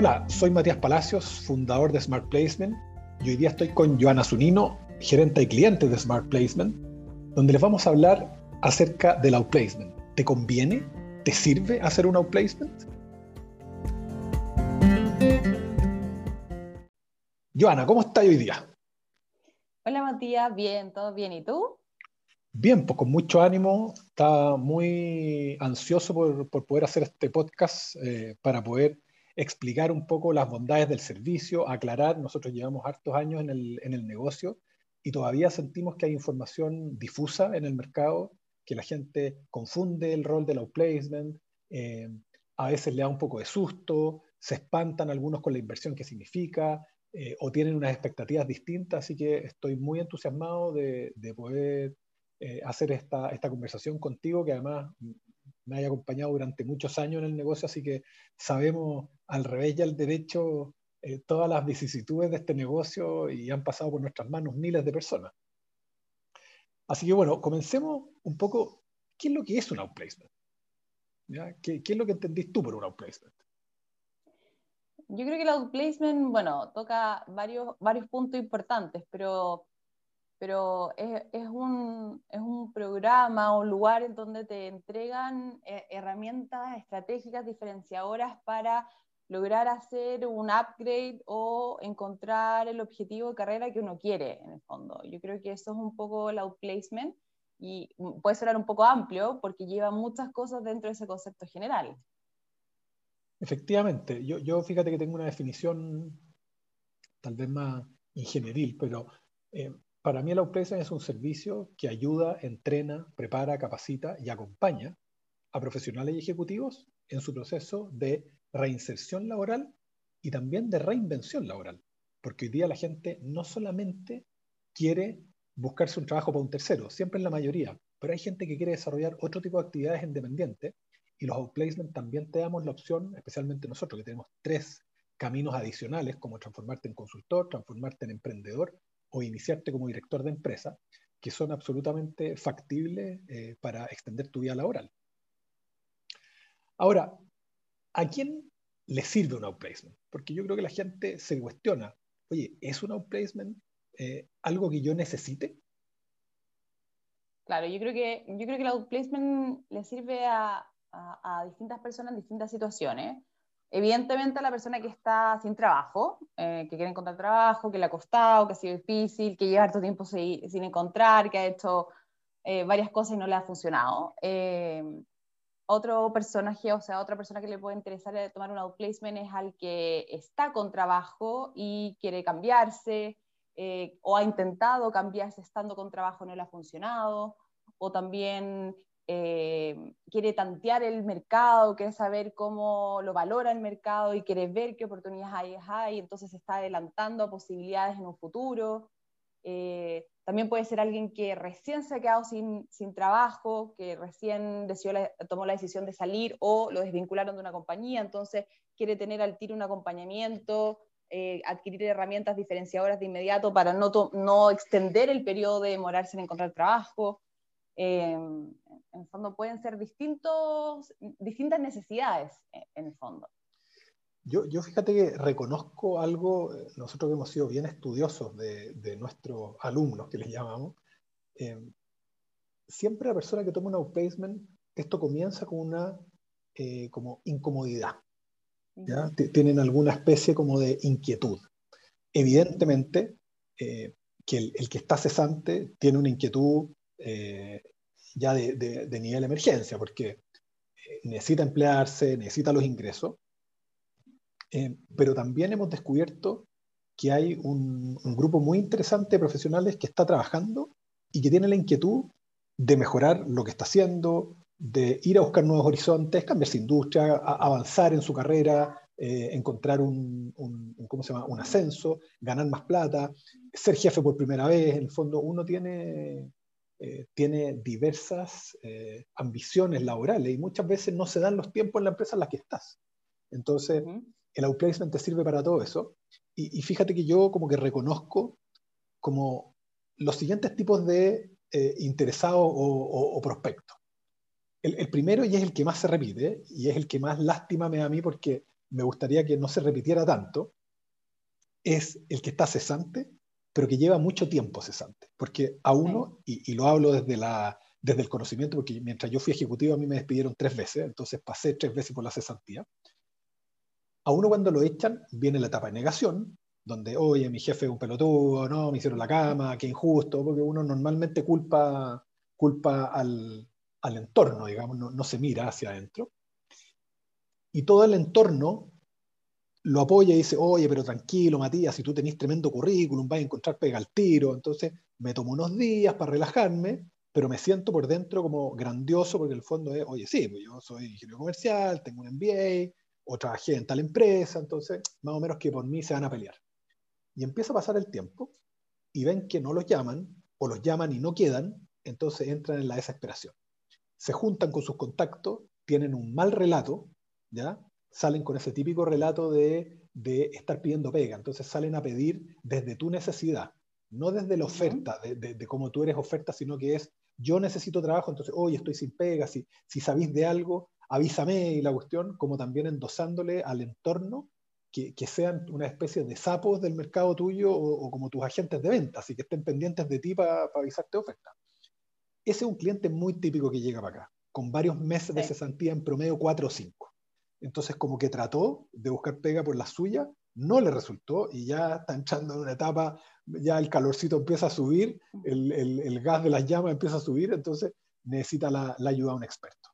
Hola, soy Matías Palacios, fundador de Smart Placement, y hoy día estoy con Joana Zunino, gerente de clientes de Smart Placement, donde les vamos a hablar acerca del outplacement. ¿Te conviene? ¿Te sirve hacer un outplacement? Joana, ¿cómo estás hoy día? Hola Matías, bien, todo bien. ¿Y tú? Bien, pues con mucho ánimo, está muy ansioso por, poder hacer este podcast eh, para poder explicar un poco las bondades del servicio, aclarar, nosotros llevamos hartos años en el, en el negocio y todavía sentimos que hay información difusa en el mercado, que la gente confunde el rol del outplacement, eh, a veces le da un poco de susto, se espantan algunos con la inversión que significa, eh, o tienen unas expectativas distintas, así que estoy muy entusiasmado de, de poder eh, hacer esta, esta conversación contigo, que además me haya acompañado durante muchos años en el negocio, así que sabemos al revés y al derecho eh, todas las vicisitudes de este negocio y han pasado por nuestras manos miles de personas. Así que bueno, comencemos un poco, ¿qué es lo que es un outplacement? ¿Qué, ¿Qué, es lo que entendís tú por un outplacement? Yo creo que el outplacement, bueno, toca varios, varios puntos importantes, pero pero es, un, es, un, programa o lugar en donde te entregan eh, herramientas estratégicas diferenciadoras para lograr hacer un upgrade o encontrar el objetivo de carrera que uno quiere, en el fondo. Yo creo que eso es un poco el outplacement y puede sonar un poco amplio porque lleva muchas cosas dentro de ese concepto general. Efectivamente, yo, yo fíjate que tengo una definición tal vez más ingenieril, pero eh, para mí el outplacement es un servicio que ayuda, entrena, prepara, capacita y acompaña a profesionales y ejecutivos en su proceso de reinserción laboral y también de reinvención laboral. Porque hoy día la gente no solamente quiere buscarse un trabajo para un tercero, siempre en la mayoría, pero hay gente que quiere desarrollar otro tipo de actividades independientes y los outplacement también te damos la opción, especialmente nosotros que tenemos tres caminos adicionales como transformarte en consultor, transformarte en emprendedor o iniciarte como director de empresa, que son absolutamente factibles eh, para extender tu vida laboral. Ahora, ¿a quién le sirve un outplacement? Porque yo creo que la gente se cuestiona, oye, ¿es un outplacement eh, algo que yo necesite? Claro, yo creo que, yo creo que el outplacement le sirve a, a distintas personas en distintas situaciones. Evidentemente a la persona que está sin trabajo, eh, que quiere encontrar trabajo, que le ha costado, que ha sido difícil, que lleva harto tiempo sin, encontrar, que ha hecho eh, varias cosas y no le ha funcionado. Eh, otro personaje, o sea, otra persona que le puede interesar tomar un outplacement es al que está con trabajo y quiere cambiarse, o ha intentado cambiarse estando con trabajo no le ha funcionado, o también eh, quiere tantear el mercado, quiere saber cómo lo valora el mercado y quiere ver qué oportunidades hay, entonces está adelantando a posibilidades en un futuro. Eh, también puede ser alguien que recién se ha quedado sin, sin trabajo, que recién decidió tomó la decisión de salir o lo desvincularon de una compañía, entonces quiere tener al tiro un acompañamiento, eh, adquirir herramientas diferenciadoras de inmediato para no, no extender el periodo de demorarse en encontrar trabajo. Em, en el fondo pueden ser distintos, distintas necesidades, eh, en el fondo. Yo, yo, fíjate que reconozco algo, eh, nosotros hemos sido bien estudiosos de, de nuestros alumnos, que les llamamos. Em, siempre la persona que toma un outplacement, esto comienza con una eh, como incomodidad. ¿ya? Tienen alguna especie como de inquietud. Evidentemente, que el, el, que está cesante tiene una inquietud ya de, nivel emergencia, porque eh, necesita emplearse, necesita los ingresos, eh, pero también hemos descubierto que hay un, grupo muy interesante de profesionales que está trabajando y que tiene la inquietud de mejorar lo que está haciendo, de ir a buscar nuevos horizontes, cambiarse industria, avanzar en su carrera, encontrar un, un, ¿cómo se llama? un ascenso, ganar más plata, ser jefe por primera vez. En el fondo, uno tiene eh, tiene diversas eh, ambiciones laborales y muchas veces no se dan los tiempos en la empresa en la que estás. Entonces, el outplacement te sirve para todo eso. Y, fíjate que yo como que reconozco como los siguientes tipos de eh, interesados o, prospectos. El, el, primero y es el que más se repite y es el que más lástima me da a mí porque me gustaría que no se repitiera tanto, es el que está cesante, pero que lleva mucho tiempo cesante. Porque a uno, y, lo hablo desde, la, desde el conocimiento, porque mientras yo fui ejecutivo a mí me despidieron tres veces, entonces pasé tres veces por la cesantía. A uno cuando lo echan viene la etapa de negación, donde, oye, mi jefe es un pelotudo, no, me hicieron la cama, qué injusto, porque uno normalmente culpa, culpa al, al entorno, digamos, no, no, se mira hacia adentro. Y todo el entorno lo apoya y dice, oye, pero tranquilo, Matías, si tú tenés tremendo currículum, vas a encontrar pega al tiro. Entonces me tomo unos días para relajarme, pero me siento por dentro como grandioso porque el fondo es, oye, sí, pues yo soy ingeniero comercial, tengo un MBA, o trabajé en tal empresa, entonces más o menos que por mí se van a pelear. Y empieza a pasar el tiempo y ven que no los llaman, o los llaman y no quedan, entonces entran en la desesperación. Se juntan con sus contactos, tienen un mal relato, ¿ya? Salen con ese típico relato de, estar pidiendo pega. Entonces salen a pedir desde tu necesidad, no desde la oferta, de, cómo tú eres oferta, sino que es yo necesito trabajo, entonces, hoy estoy sin pega, si, si sabéis de algo, avísame y la cuestión, como también endosándole al entorno que, sean una especie de sapos del mercado tuyo o, como tus agentes de venta, así que estén pendientes de ti para avisarte oferta. Ese es un cliente muy típico que llega para acá, con varios meses de cesantía en promedio 4 o 5. Entonces, como que trató de buscar pega por la suya, no le resultó y ya está entrando en una etapa, ya el calorcito empieza a subir, el, gas de las llamas empieza a subir, entonces necesita la, ayuda de un experto.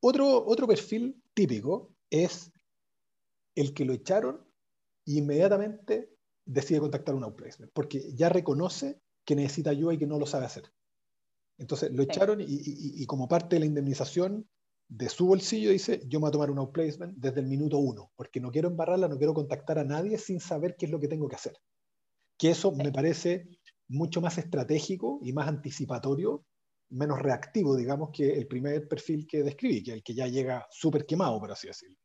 Otro, otro perfil típico es el que lo echaron e inmediatamente decide contactar a un outplacement, porque ya reconoce que necesita ayuda y que no lo sabe hacer. Entonces lo echaron y, como parte de la indemnización de su bolsillo dice, yo me voy a tomar un outplacement desde el minuto uno, porque no quiero embarrarla, no quiero contactar a nadie sin saber qué es lo que tengo que hacer. Que eso me parece mucho más estratégico y más anticipatorio, menos reactivo, digamos, que el primer perfil que describí, que es el que ya llega súper quemado, por así decirlo.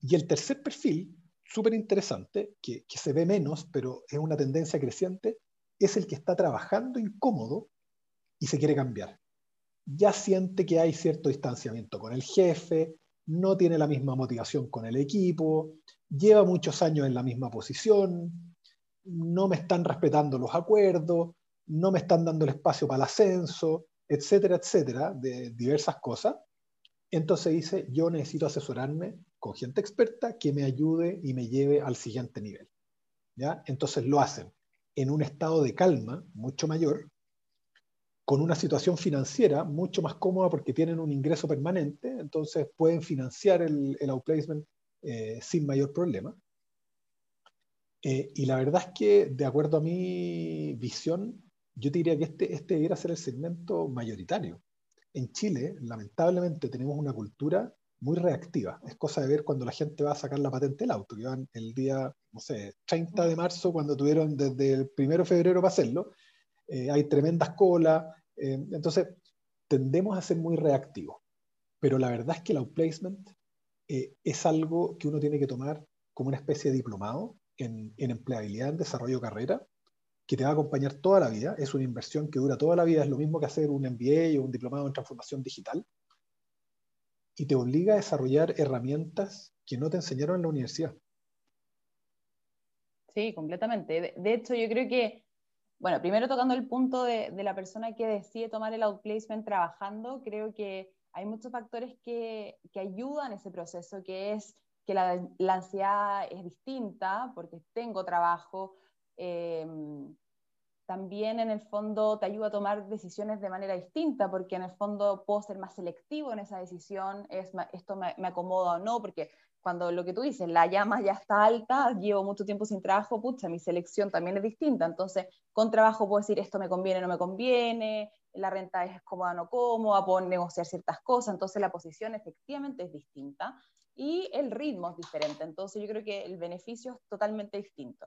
Y el tercer perfil, súper interesante, que, que se ve menos, pero es una tendencia creciente, es el que está trabajando incómodo y se quiere cambiar ya siente que hay cierto distanciamiento con el jefe, no tiene la misma motivación con el equipo, lleva muchos años en la misma posición, no me están respetando los acuerdos, no me están dando el espacio para el ascenso, etcétera, etcétera, de diversas cosas. Entonces dice, yo necesito asesorarme con gente experta que me ayude y me lleve al siguiente nivel. ¿Ya? Entonces lo hacen en un estado de calma mucho mayor, con una situación financiera mucho más cómoda porque tienen un ingreso permanente, entonces pueden financiar el, el outplacement eh, sin mayor problema. Eh, y la verdad es que, de acuerdo a mi visión, yo diría que este, este debiera ser el segmento mayoritario. En Chile, lamentablemente, tenemos una cultura muy reactiva. Es cosa de ver cuando la gente va a sacar la patente del auto, que van el día, no sé, 30 de marzo, cuando tuvieron desde el 1 de febrero para hacerlo, eh, hay tremendas colas, eh, entonces tendemos a ser muy reactivos, pero la verdad es que el outplacement eh, es algo que uno tiene que tomar como una especie de diplomado en, empleabilidad, en desarrollo de carrera, que te va a acompañar toda la vida, es una inversión que dura toda la vida, es lo mismo que hacer un MBA o un diplomado en transformación digital, y te obliga a desarrollar herramientas que no te enseñaron en la universidad. Sí, completamente. de hecho, yo creo que bueno, primero tocando el punto de, la persona que decide tomar el outplacement trabajando, creo que hay muchos factores que, que ayudan ese proceso, que es que la, ansiedad es distinta porque tengo trabajo. Em, también en el fondo te ayuda a tomar decisiones de manera distinta, porque en el fondo puedo ser más selectivo en esa decisión, es, esto me, me, acomoda o no, porque cuando lo que tú dices, la llama ya está alta, llevo mucho tiempo sin trabajo, pucha, mi selección también es distinta. Entonces, con trabajo puedo decir esto me conviene, no me conviene, la renta es cómoda, no cómoda, puedo negociar ciertas cosas. Entonces, la posición efectivamente es distinta y el ritmo es diferente. Entonces, yo creo que el beneficio es totalmente distinto.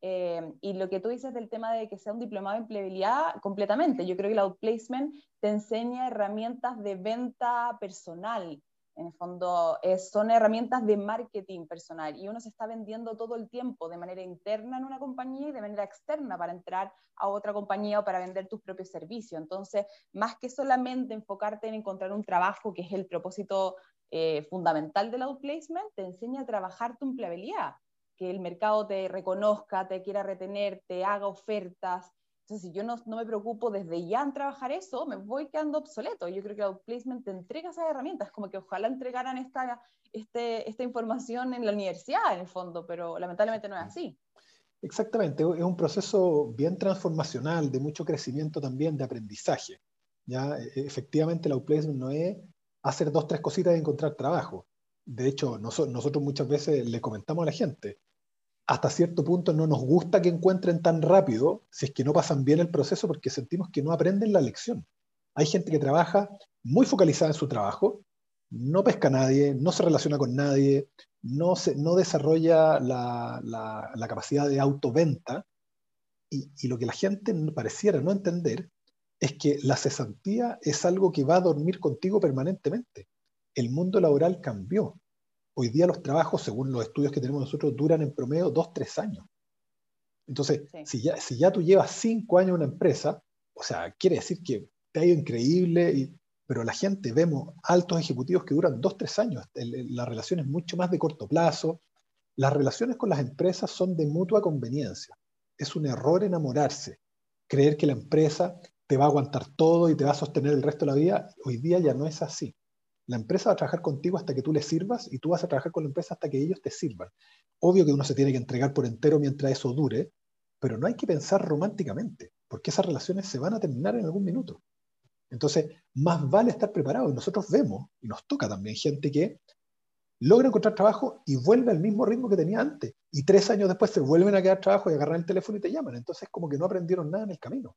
Eh, y lo que tú dices del tema de que sea un diplomado de empleabilidad, completamente. Yo creo que el outplacement te enseña herramientas de venta personal, en el fondo, son herramientas de marketing personal y uno se está vendiendo todo el tiempo de manera interna en una compañía y de manera externa para entrar a otra compañía o para vender tus propios servicios. Entonces, más que solamente enfocarte en encontrar un trabajo, que es el propósito eh, fundamental del outplacement, te enseña a trabajar tu empleabilidad, que el mercado te reconozca, te quiera retener, te haga ofertas. Entonces, si yo no, me preocupo desde ya en trabajar eso, me voy quedando obsoleto. Yo creo que outplacement te entrega esas herramientas, como que ojalá entregaran esta, este, esta información en la universidad, en el fondo, pero lamentablemente no es así. Exactamente, es un proceso bien transformacional, de mucho crecimiento también, de aprendizaje. ¿ya? E, efectivamente, el outplacement no es hacer dos, tres cositas y encontrar trabajo. De hecho, nosotros muchas veces le comentamos a la gente, hasta cierto punto no nos gusta que encuentren tan rápido si es que no pasan bien el proceso porque sentimos que no aprenden la lección. Hay gente que trabaja muy focalizada en su trabajo, no pesca a nadie, no se relaciona con nadie, no, se, no desarrolla la, la, capacidad de autoventa y, y, lo que la gente pareciera no entender es que la cesantía es algo que va a dormir contigo permanentemente. El mundo laboral cambió. Hoy día los trabajos, según los estudios que tenemos nosotros, duran en promedio dos, tres años. Entonces, si, ya, si ya tú llevas cinco años en una empresa, o sea, quiere decir que te ha ido increíble y pero la gente vemos altos ejecutivos que duran dos, tres años. La relación es mucho más de corto plazo. Las relaciones con las empresas son de mutua conveniencia. Es un error enamorarse, creer que la empresa te va a aguantar todo y te va a sostener el resto de la vida. Hoy día ya no es así. La empresa va a trabajar contigo hasta que tú le sirvas y tú vas a trabajar con la empresa hasta que ellos te sirvan. Obvio que uno se tiene que entregar por entero mientras eso dure, pero no hay que pensar románticamente, porque esas relaciones se van a terminar en algún minuto. Entonces, más vale estar preparado. Y nosotros vemos, y nos toca también, gente que logra encontrar trabajo y vuelve al mismo ritmo que tenía antes. Y tres años después se vuelven a quedar trabajo y agarran el teléfono y te llaman. Entonces, como que no aprendieron nada en el camino.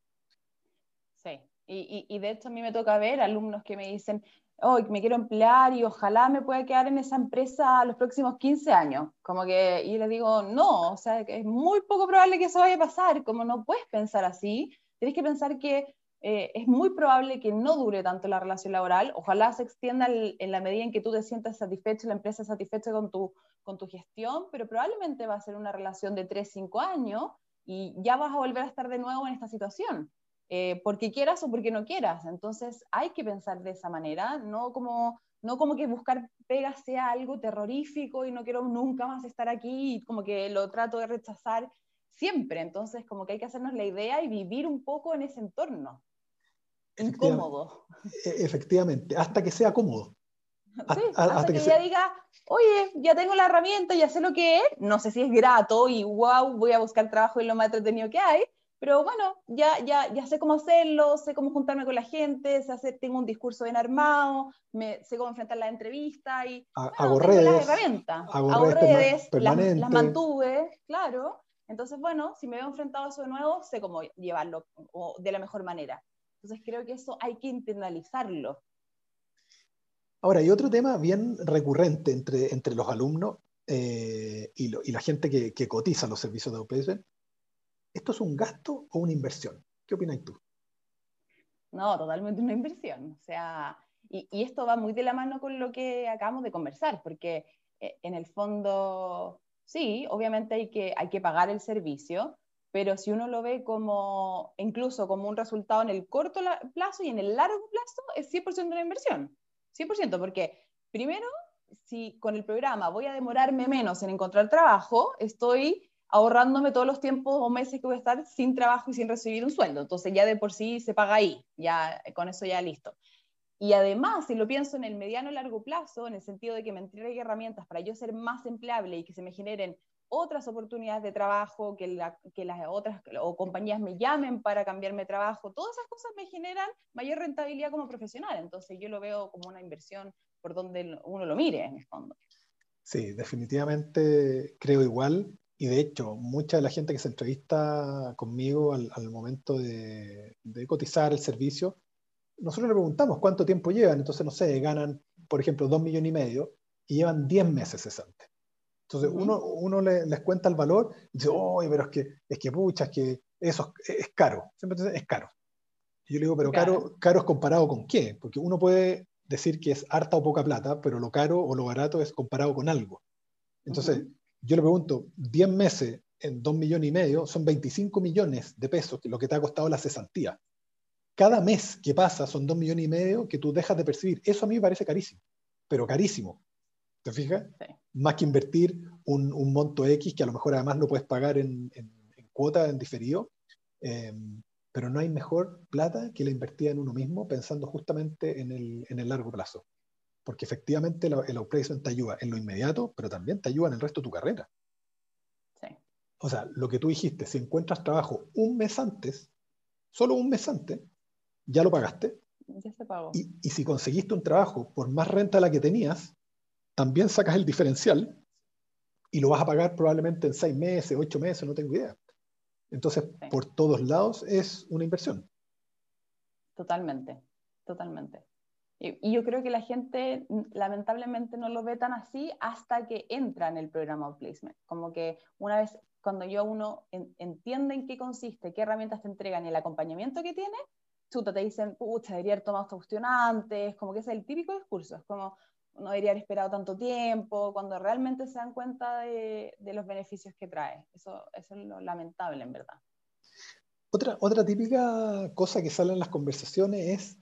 Sí, y, y, de hecho a mí me toca ver alumnos que me dicen, oh, me quiero emplear y ojalá me pueda quedar en esa empresa los próximos 15 años. Como que, y les digo, no, o sea, es muy poco probable que eso vaya a pasar. Como no puedes pensar así, tienes que pensar que eh, es muy probable que no dure tanto la relación laboral. Ojalá se extienda en la medida en que tú te sientas satisfecho, la empresa satisfecha con tu, con tu gestión, pero probablemente va a ser una relación de 3, 5 años y ya vas a volver a estar de nuevo en esta situación, eh, porque quieras o porque no quieras. Entonces hay que pensar de esa manera, no como, no como que buscar pega sea algo terrorífico y no quiero nunca más estar aquí y como que lo trato de rechazar siempre. Entonces como que hay que hacernos la idea y vivir un poco en ese entorno incómodo. E-, efectivamente, hasta que sea cómodo. Sí, hasta, que, ya diga, oye, ya tengo la herramienta, ya sé lo que es, no sé si es grato y wow, voy a buscar trabajo y lo más entretenido que hay, pero bueno, ya, ya, ya sé cómo hacerlo, sé cómo juntarme con la gente, sé tengo un discurso bien armado, me, sé cómo enfrentar la entrevista y hago redes, las herramientas, hago, redes, las, mantuve, claro. Entonces, bueno, si me veo enfrentado a eso de nuevo, sé cómo llevarlo de la mejor manera. Entonces creo que eso hay que internalizarlo. Ahora, hay otro tema bien recurrente entre, entre los alumnos eh, y, la gente que, cotiza los servicios de OPS. ¿Esto es un gasto o una inversión? ¿Qué opinas tú? No, totalmente una inversión. O sea, y, y, esto va muy de la mano con lo que acabamos de conversar, porque eh, en el fondo, sí, obviamente hay que, hay que pagar el servicio, pero si uno lo ve como incluso como un resultado en el corto plazo y en el largo plazo, es 100% de una inversión. 100%, porque primero, si con el programa voy a demorarme menos en encontrar trabajo, estoy ahorrándome todos los tiempos o meses que voy a estar sin trabajo y sin recibir un sueldo. Entonces ya de por sí se paga ahí, ya con eso ya listo. Y además, si lo pienso en el mediano y largo plazo, en el sentido de que me entregue herramientas para yo ser más empleable y que se me generen otras oportunidades de trabajo, que, que las otras o compañías me llamen para cambiarme de trabajo, todas esas cosas me generan mayor rentabilidad como profesional. Entonces yo lo veo como una inversión por donde uno lo mire en el fondo. Sí, definitivamente creo igual. Y de hecho, mucha de la gente que se entrevista conmigo al, momento de, de, cotizar el servicio, nosotros le preguntamos cuánto tiempo llevan. Entonces, no sé, ganan, por ejemplo, dos millones y medio y llevan 10 meses cesantes. Entonces uno, uno les cuenta el valor y dice, oye, pero es que, es que pucha, es que eso es, caro. Siempre dice, es caro. Y yo le digo, pero caro, caro es comparado con qué? Porque uno puede decir que es harta o poca plata, pero lo caro o lo barato es comparado con algo. Entonces, yo le pregunto, 10 meses en 2 millones y medio son 25 millones de pesos, lo que te ha costado la cesantía. Cada mes que pasa son 2 millones y medio que tú dejas de percibir. Eso a mí me parece carísimo pero carísimo. ¿Te fijas? Más que invertir un, un, monto X que a lo mejor además lo puedes pagar en, en, cuota, en diferido. Eh, pero no hay mejor plata que la invertida en uno mismo pensando justamente en el, en el largo plazo. Porque efectivamente el, el outplacement te ayuda en lo inmediato, pero también te ayuda en el resto de tu carrera. Sí. O sea, lo que tú dijiste, si encuentras trabajo un mes antes, solo un mes antes, ya lo pagaste. Ya se pagó. Y, y si conseguiste un trabajo por más renta la que tenías, también sacas el diferencial y lo vas a pagar probablemente en seis meses, ocho meses, no tengo idea. Entonces, por todos lados es una inversión. Totalmente, totalmente. Y, yo creo que la gente lamentablemente no lo ve tan así hasta que entra en el programa Outplacement. Como que una vez, cuando yo uno entiende en qué consiste, qué herramientas te entregan y el acompañamiento que tiene, chuta, te dicen, pucha, debería haber tomado cuestión antes, como que es el típico discurso, es como, no debería haber esperado tanto tiempo, cuando realmente se dan cuenta de, los beneficios que trae. Eso, eso, es lo lamentable, en verdad. Otra, otra típica cosa que sale en las conversaciones es,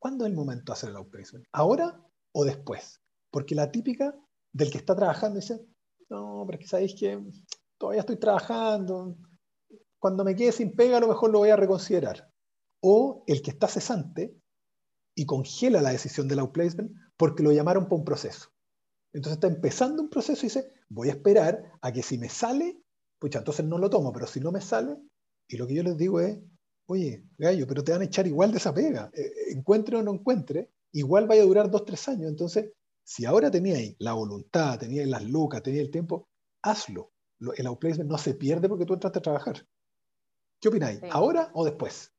¿cuándo es el momento de hacer el outplacement? ¿Ahora o después? Porque la típica del que está trabajando dice, no, pero es que sabéis que todavía estoy trabajando, cuando me quede sin pega a lo mejor lo voy a reconsiderar. O el que está cesante y congela la decisión del outplacement porque lo llamaron para un proceso. Entonces está empezando un proceso y dice, voy a esperar a que si me sale, pues entonces no lo tomo, pero si no me sale, y lo que yo les digo es, oye, gallo, pero te van a echar igual de esa pega, eh, eh, encuentre o no encuentre, igual vaya a durar dos, tres años. Entonces, si ahora teníais la voluntad, teníais las lucas, teníais el tiempo, hazlo. El outplacement no se pierde porque tú entraste a trabajar. ¿Qué opináis? ¿Ahora o después?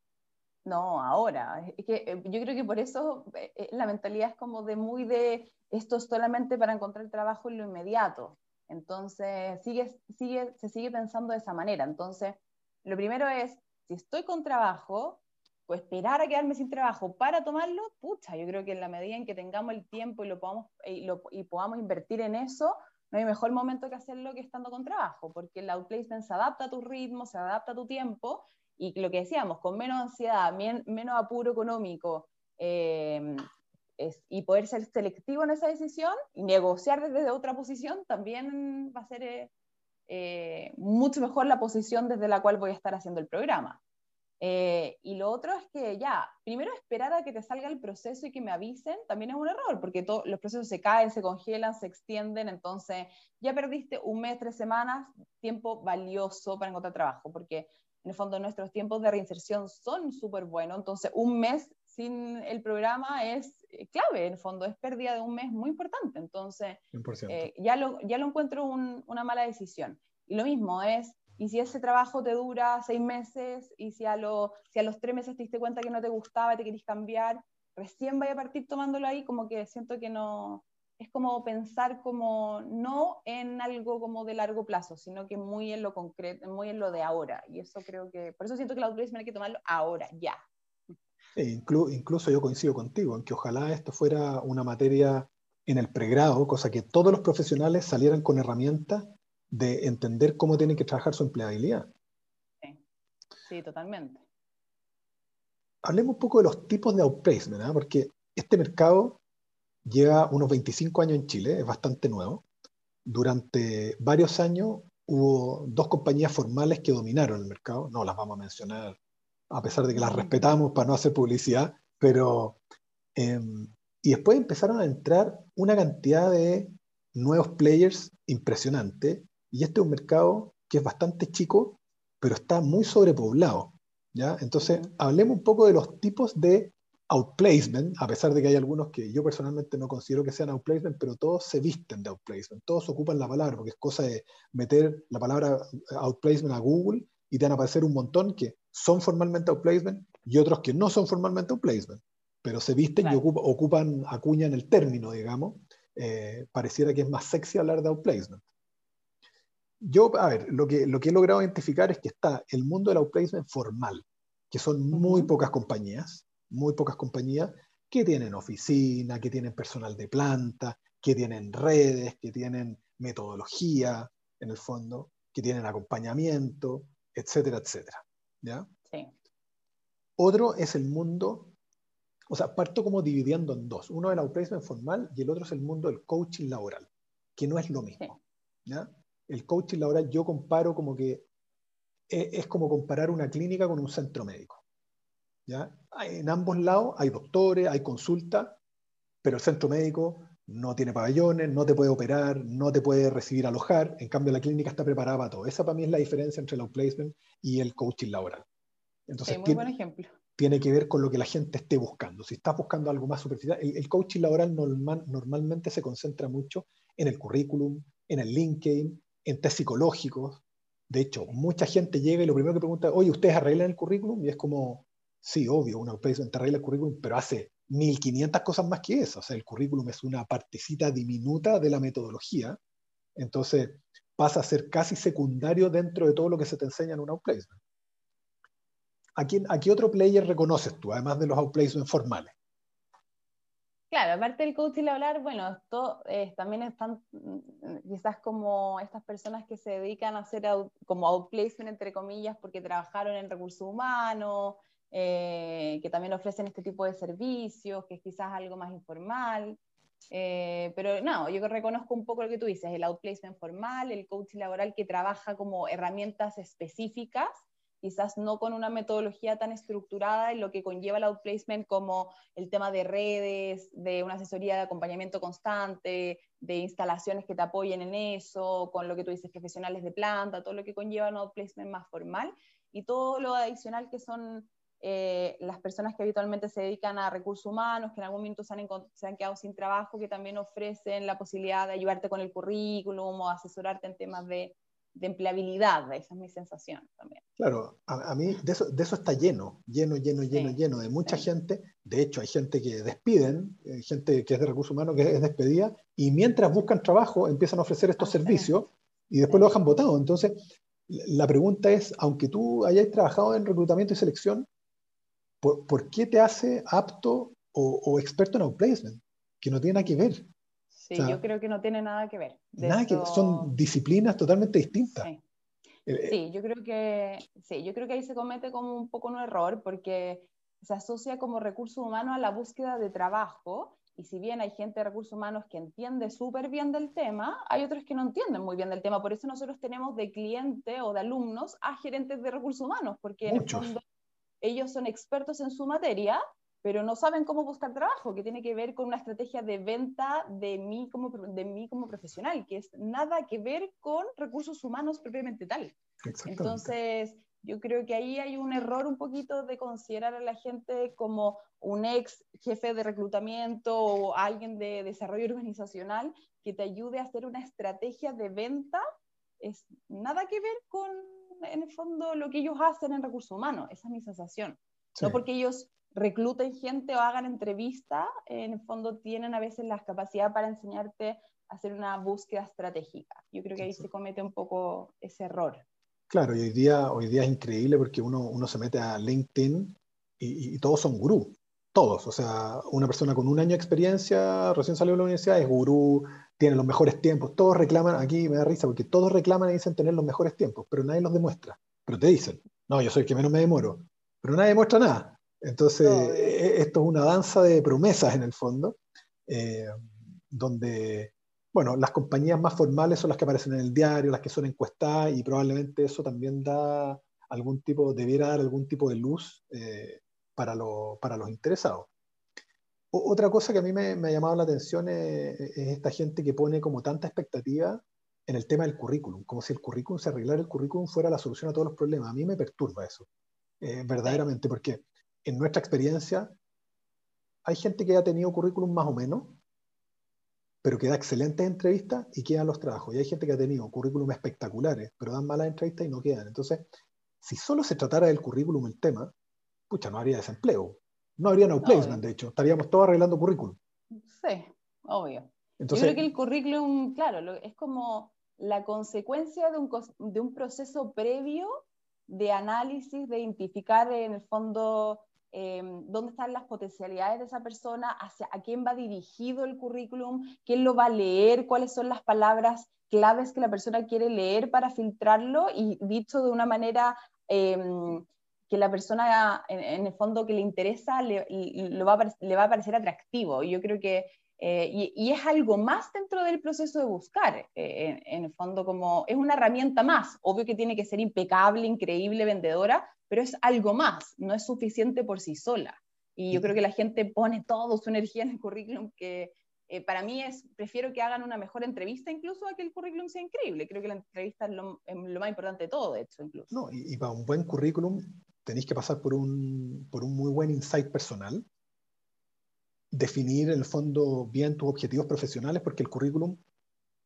No, ahora. Es que eh, yo creo que por eso eh, eh, la mentalidad es como de muy de esto es solamente para encontrar trabajo en lo inmediato. Entonces, sigue, sigue, se sigue pensando de esa manera. Entonces, lo primero es, si estoy con trabajo, pues esperar a quedarme sin trabajo para tomarlo, pucha, yo creo que en la medida en que tengamos el tiempo y, lo podamos, y, lo, y podamos invertir en eso, no hay mejor momento que hacerlo que estando con trabajo, porque el outplacement se adapta a tu ritmo, se adapta a tu tiempo y lo que decíamos, con menos ansiedad, menos apuro económico, eh, y poder ser selectivo en esa decisión y negociar desde otra posición, también va a ser eh, eh, mucho mejor la posición desde la cual voy a estar haciendo el programa. y lo otro es que ya, primero esperar a que te salga el proceso y que me avisen también es un error, porque los procesos se caen, se congelan, se extienden, entonces ya perdiste un mes, tres semanas, tiempo valioso para encontrar trabajo, porque en el fondo nuestros tiempos de reinserción son súper buenos, entonces un mes sin el programa es eh, clave, en el fondo es pérdida de un mes muy importante, entonces eh, ya, lo, ya lo encuentro una mala decisión. Y lo mismo es, y si ese trabajo te dura seis meses y si a, lo, si a los tres meses te diste cuenta que no te gustaba y te querís cambiar, recién vaya a partir tomándolo ahí, como que siento que no, es como pensar como no en algo como de largo plazo, sino que muy en lo concreto, muy en lo de ahora. Y eso creo que, por eso siento que la autoridad hay que tomarlo ahora, ya. Incluso yo coincido contigo en que ojalá esto fuera una materia en el pregrado, cosa que todos los profesionales salieran con herramientas de entender cómo tienen que trabajar su empleabilidad. Sí, sí totalmente. Hablemos un poco de los tipos de outplacement, ¿eh? porque este mercado lleva unos 25 años en Chile, es bastante nuevo. Durante varios años hubo dos compañías formales que dominaron el mercado, no las vamos a mencionar, a pesar de que las respetamos para no hacer publicidad, pero... Em, y después empezaron a entrar una cantidad de nuevos players impresionante, y este es un mercado que es bastante chico, pero está muy sobrepoblado. ¿ya? Entonces, hablemos un poco de los tipos de outplacement, a pesar de que hay algunos que yo personalmente no considero que sean outplacement, pero todos se visten de outplacement, todos ocupan la palabra, porque es cosa de meter la palabra outplacement a Google y te van a aparecer un montón que son formalmente outplacement y otros que no son formalmente outplacement, pero se visten y ocupan, ocupan, acuñan el término, digamos. Eh, pareciera que es más sexy hablar de outplacement. Yo, a ver, lo que, lo que he logrado identificar es que está el mundo del outplacement formal, que son muy pocas compañías, muy pocas compañías que tienen oficina, que tienen personal de planta, que tienen redes, que tienen metodología, en el fondo, que tienen acompañamiento, etcétera, etcétera. ¿Ya? Sí. Otro es el mundo o sea, parto como dividiendo en dos. Uno es el outplacement formal y el otro es el mundo del coaching laboral, que no es lo mismo. ¿ya? El coaching laboral yo comparo como que es, es como comparar una clínica con un centro médico. ¿ya? En ambos lados hay doctores, hay consulta, pero el centro médico no tiene pabellones, no te puede operar, no te puede recibir alojar, en cambio la clínica está preparada para todo. Esa para mí es la diferencia entre el outplacement y el coaching laboral. Entonces, muy tiene, buen ejemplo. Tiene que ver con lo que la gente esté buscando. Si estás buscando algo más superficial, el, coaching laboral normal, normalmente se concentra mucho en el currículum, en el LinkedIn, en test psicológicos. De hecho, mucha gente llega y lo primero que pregunta, oye, ¿ustedes arreglan el currículum? Y es como, sí, obvio, un outplacement te arregla el currículum, pero hace 1500 cosas más que eso. O sea, el currículum es una partecita diminuta de la metodología. Entonces, pasa a ser casi secundario dentro de todo lo que se te enseña en un outplacement. ¿A, quién, ¿A qué otro player reconoces tú, además de los outplacements formales? Claro, aparte del coaching hablar, bueno, eh, también están mm, quizás como estas personas que se dedican a hacer como outplacement, entre comillas, porque trabajaron en recursos humanos, eh, que también ofrecen este tipo de servicios, que es quizás algo más informal. Eh, pero no, yo reconozco un poco lo que tú dices, el outplacement formal, el coaching laboral que trabaja como herramientas específicas, quizás no con una metodología tan estructurada en lo que conlleva el outplacement como el tema de redes, de una asesoría de acompañamiento constante, de instalaciones que te apoyen en eso, con lo que tú dices, profesionales de planta, todo lo que conlleva un outplacement más formal y todo lo adicional que son eh, las personas que habitualmente se dedican a recursos humanos, que en algún momento se han, se han, quedado sin trabajo, que también ofrecen la posibilidad de ayudarte con el currículum o asesorarte en temas de, de empleabilidad. Esa es mi sensación también. Claro, a, mí de eso, de eso, está lleno, lleno, lleno, lleno, lleno, de mucha gente. De hecho, hay gente que despiden, eh, gente que es de recursos humanos que es despedida, y mientras buscan trabajo empiezan a ofrecer estos ah, servicios y después lo dejan votado. Entonces, la pregunta es, aunque tú hayas trabajado en reclutamiento y selección, ¿por, qué te hace apto o, experto en outplacement? Que no tiene nada que ver. Sí, yo creo que no tiene nada que ver. nada que son disciplinas totalmente distintas. Sí. Eh, sí, yo creo que sí, yo creo que ahí se comete como un poco un error porque se asocia como recurso humano a la búsqueda de trabajo y si bien hay gente de recursos humanos que entiende súper bien del tema, hay otros que no entienden muy bien del tema. Por eso nosotros tenemos de cliente o de alumnos a gerentes de recursos humanos, porque en el fondo ellos son expertos en su materia, pero no saben cómo buscar trabajo, que tiene que ver con una estrategia de venta de mí como, de mí como profesional, que es nada que ver con recursos humanos propiamente tal. Entonces, yo creo que ahí hay un error un poquito de considerar a la gente como un ex jefe de reclutamiento o alguien de desarrollo organizacional que te ayude a hacer una estrategia de venta. Es nada que ver con en el fondo lo que ellos hacen en recursos humanos, esa es mi sensación. No porque ellos recluten gente o hagan entrevista, en el fondo tienen a veces la capacidad para enseñarte a hacer una búsqueda estratégica. Yo creo que ahí se comete un poco ese error. Claro, y hoy día, hoy día es increíble porque uno, uno se mete a LinkedIn y, y todos son gurú, todos. O sea, una persona con un año de experiencia, recién salió de la universidad, es gurú, tienen los mejores tiempos. Todos reclaman, aquí me da risa, porque todos reclaman y dicen tener los mejores tiempos, pero nadie los demuestra. Pero te dicen, no, yo soy el que menos me demoro, pero nadie demuestra nada. Entonces, e, e, esto es una danza de promesas en el fondo, eh, donde, bueno, las compañías más formales son las que aparecen en el diario, las que son encuestadas, y probablemente eso también da algún tipo, debiera dar algún tipo de luz eh, para, para los interesados. Otra cosa que a mí me, ha llamado la atención es, esta gente que pone como tanta expectativa en el tema del currículum, como si el currículum, si arreglar el currículum fuera la solución a todos los problemas. A mí me perturba eso, eh, verdaderamente, porque en nuestra experiencia hay gente que ha tenido currículum más o menos, pero que da excelentes entrevistas y quedan los trabajos. Y hay gente que ha tenido currículum espectaculares, pero dan malas entrevistas y no quedan. Entonces, si solo se tratara del currículum el tema, pucha, no habría desempleo. No habría no placement, de hecho. Estaríamos todos arreglando currículum. Sí, obvio. Yo creo que el currículum, claro, es como la consecuencia de un, de un proceso previo de análisis, de identificar en el fondo em, dónde están las potencialidades de esa persona, hacia a quién va dirigido el currículum, quién lo va a leer, cuáles son las palabras claves que la persona quiere leer para filtrarlo y dicho de una manera em, que la persona en, el fondo que le interesa le, va a, le, va a, parecer atractivo. Yo creo que, eh, y, es algo más dentro del proceso de buscar, eh, en, el fondo como es una herramienta más. Obvio que tiene que ser impecable, increíble, vendedora, pero es algo más, no es suficiente por sí sola. Y yo creo que la gente pone toda su energía en el currículum que, eh, para mí es, prefiero que hagan una mejor entrevista incluso a que el currículum sea increíble. Creo que la entrevista es lo, más importante de todo, de hecho, incluso. No, y, para un buen currículum tenéis que pasar por un, por un muy buen insight personal, definir en el fondo bien tus objetivos profesionales, porque el currículum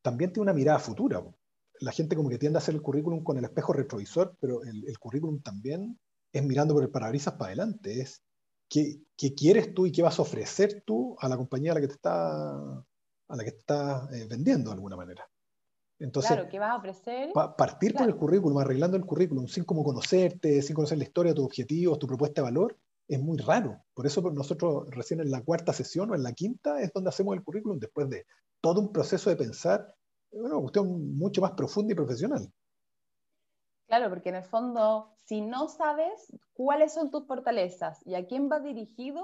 también tiene una mirada futura. La gente como que tiende a hacer el currículum con el espejo retrovisor, pero el, currículum también es mirando por el parabrisas para adelante, es qué, quieres tú y qué vas a ofrecer tú a la compañía a la que te está, estás eh, vendiendo de alguna manera. Entonces, claro, ¿qué vas a ofrecer? partir por el currículum, arreglando el currículum, sin cómo conocerte, sin conocer la historia, tus objetivos, tu propuesta de valor, es muy raro. Por eso nosotros recién en la cuarta sesión o en la quinta es donde hacemos el currículum después de todo un proceso de pensar, una cuestión mucho más profunda y profesional. Claro, porque en el fondo, si no sabes cuáles son tus fortalezas y a quién va dirigido,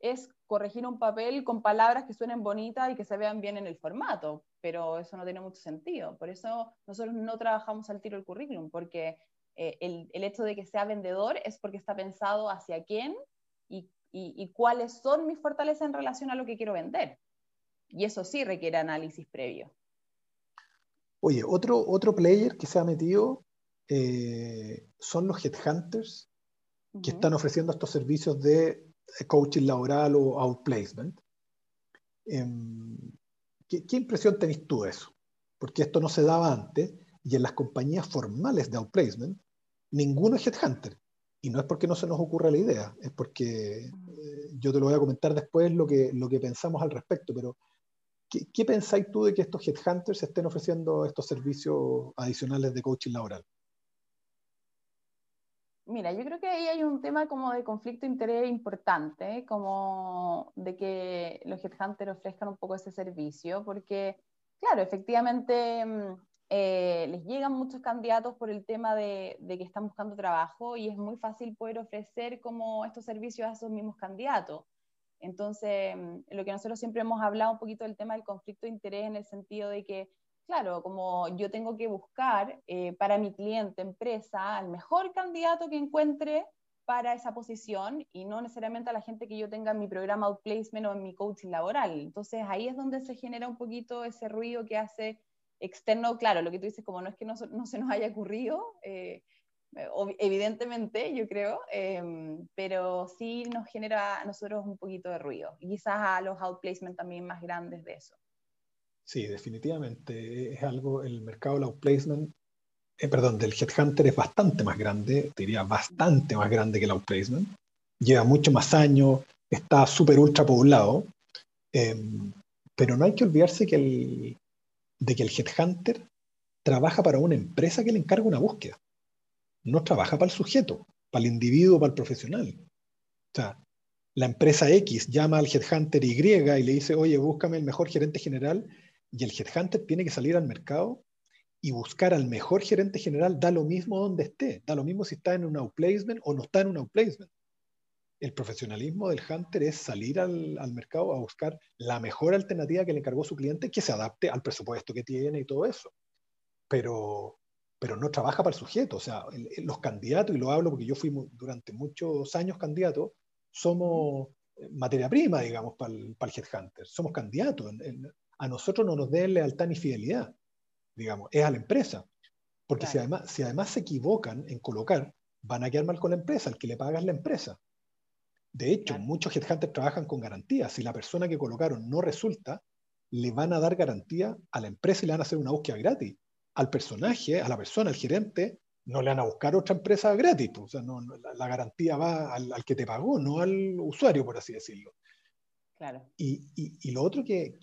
es corregir un papel con palabras que suenen bonitas y que se vean bien en el formato, pero eso no tiene mucho sentido. Por eso nosotros no trabajamos al tiro el currículum, porque eh, el, hecho de que sea vendedor es porque está pensado hacia quién y, y, cuáles son mis fortalezas en relación a lo que quiero vender. Y eso sí requiere análisis previo. Oye, otro, otro player que se ha metido eh, son los headhunters que están ofreciendo estos servicios de coaching laboral o outplacement. Em, ¿qué, impresión tenés tú de eso? Porque esto no se daba antes y en las compañías formales de outplacement ninguno es headhunter. Y no es porque no se nos ocurra la idea, es porque eh, yo te lo voy a comentar después lo que, lo que pensamos al respecto, pero ¿qué, ¿qué pensáis tú de que estos headhunters estén ofreciendo estos servicios adicionales de coaching laboral? Mira, yo creo que ahí hay un tema como de conflicto de interés importante, como de que los headhunters ofrezcan un poco ese servicio, porque, claro, efectivamente mm, eh, les llegan muchos candidatos por el tema de, de, que están buscando trabajo y es muy fácil poder ofrecer como estos servicios a esos mismos candidatos. Entonces, mm, lo que nosotros siempre hemos hablado un poquito del tema del conflicto de interés en el sentido de que claro, como yo tengo que buscar eh, para mi cliente, empresa, al mejor candidato que encuentre para esa posición y no necesariamente a la gente que yo tenga en mi programa Outplacement o en mi coaching laboral. Entonces ahí es donde se genera un poquito ese ruido que hace externo, claro, lo que tú dices, como no es que no, no se nos haya ocurrido, eh, evidentemente, yo creo, em, pero sí nos genera a nosotros un poquito de ruido. Y quizás a los outplacement también más grandes de eso. Sí, definitivamente es algo, el mercado del outplacement, eh, perdón, del headhunter es bastante más grande, diría bastante más grande que el outplacement. Lleva mucho más años, está súper ultra poblado, em, pero no hay que olvidarse de que el headhunter trabaja para una empresa que le encarga una búsqueda. No trabaja para el sujeto, para el individuo, para el profesional. O sea, la empresa X llama al headhunter Y y le dice, oye, búscame el mejor gerente general y el headhunter tiene que salir al mercado y buscar al mejor gerente general, da lo mismo donde esté, da lo mismo si está en un outplacement o no está en un outplacement. El profesionalismo del hunter es salir al, al, mercado a buscar la mejor alternativa que le encargó su cliente que se adapte al presupuesto que tiene y todo eso. Pero, pero no trabaja para el sujeto. O sea, los candidatos, y lo hablo porque yo fui durante muchos años candidato, somos materia prima, digamos, para el, para el headhunter. Somos candidatos. En, a nosotros no nos den lealtad ni fidelidad, digamos, es a la empresa. Porque si, además, si además se equivocan en colocar, van a quedar mal con la empresa, el que le paga es la empresa. De hecho, muchos headhunters trabajan con garantía. Si la persona que colocaron no resulta, le van a dar garantía a la empresa y le van a hacer una búsqueda gratis. Al personaje, a la persona, al gerente, no le van a buscar otra empresa gratis. Pues. O sea, no, la, garantía va al, al, que te pagó, no al usuario, por así decirlo. Y, lo otro que,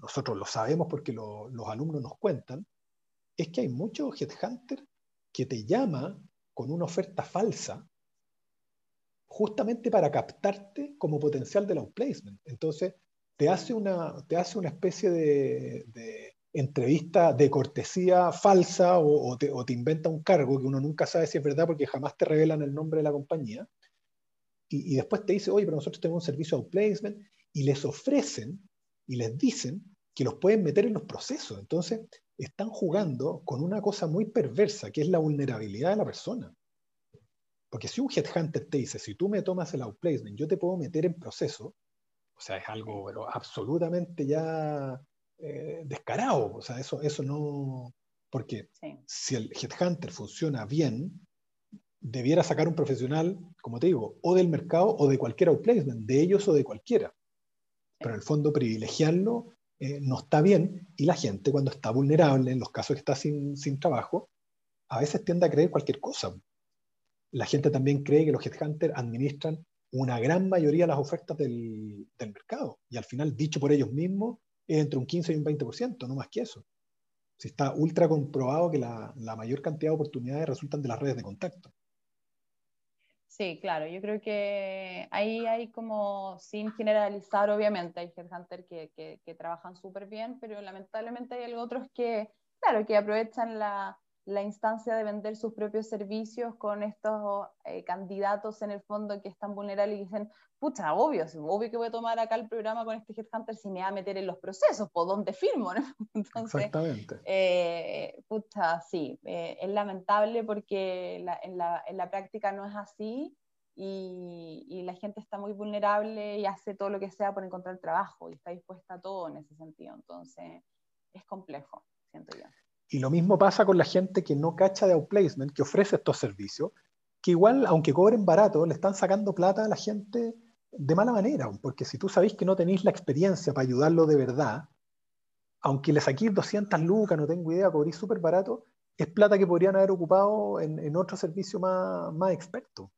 nosotros lo sabemos porque los alumnos nos cuentan, es que hay muchos headhunters que te llaman con una oferta falsa justamente para captarte como potencial del outplacement. Entonces, te hace una, te hace una especie de, entrevista de cortesía falsa o, te, inventa un cargo que uno nunca sabe si es verdad porque jamás te revelan el nombre de la compañía. Y, después te dice, oye, pero nosotros tenemos un servicio de outplacement y les ofrecen y les dicen que los pueden meter en los procesos. Entonces, están jugando con una cosa muy perversa, que es la vulnerabilidad de la persona. Porque si un headhunter te dice, si tú me tomas el outplacement, yo te puedo meter en proceso, o sea, es algo pero absolutamente ya eh, descarado. O sea, eso, eso no. Porque si el headhunter funciona bien, debiera sacar un profesional, como te digo, o del mercado o de cualquier outplacement, de ellos o de cualquiera. Pero en el fondo privilegiarlo eh, no está bien y la gente cuando está vulnerable, en los casos que está sin, sin trabajo, a veces tiende a creer cualquier cosa. La gente también cree que los headhunters administran una gran mayoría de las ofertas del, del mercado y al final, dicho por ellos mismos, es entre un 15 y un 20%, no más que eso. Si está ultra comprobado que la, la mayor cantidad de oportunidades resultan de las redes de contacto. Sí, claro, yo creo que ahí hay como, sin generalizar, obviamente, hay headhunters que, que, que trabajan súper bien, pero lamentablemente hay otros que, claro, que aprovechan la, la instancia de vender sus propios servicios con estos eh, candidatos en el fondo que están vulnerables y dicen, pucha, obvio, obvio que voy a tomar acá el programa con este headhunter si me va a meter en los procesos, ¿por dónde firmo? ¿no? Entonces, Exactamente. Eh, pucha, sí, eh, es lamentable porque en, la, en, la, práctica no es así y, y, la gente está muy vulnerable y hace todo lo que sea por encontrar trabajo y está dispuesta a todo en ese sentido. Entonces, es complejo, siento yo. Y lo mismo pasa con la gente que no cacha de outplacement, que ofrece estos servicios, que igual, aunque cobren barato, le están sacando plata a la gente de mala manera, porque si tú sabéis que no tenéis la experiencia para ayudarlo de verdad, aunque le saquéis 200 lucas, no tengo idea, cobrís súper barato, es plata que podrían haber ocupado en, en otro servicio más, más experto.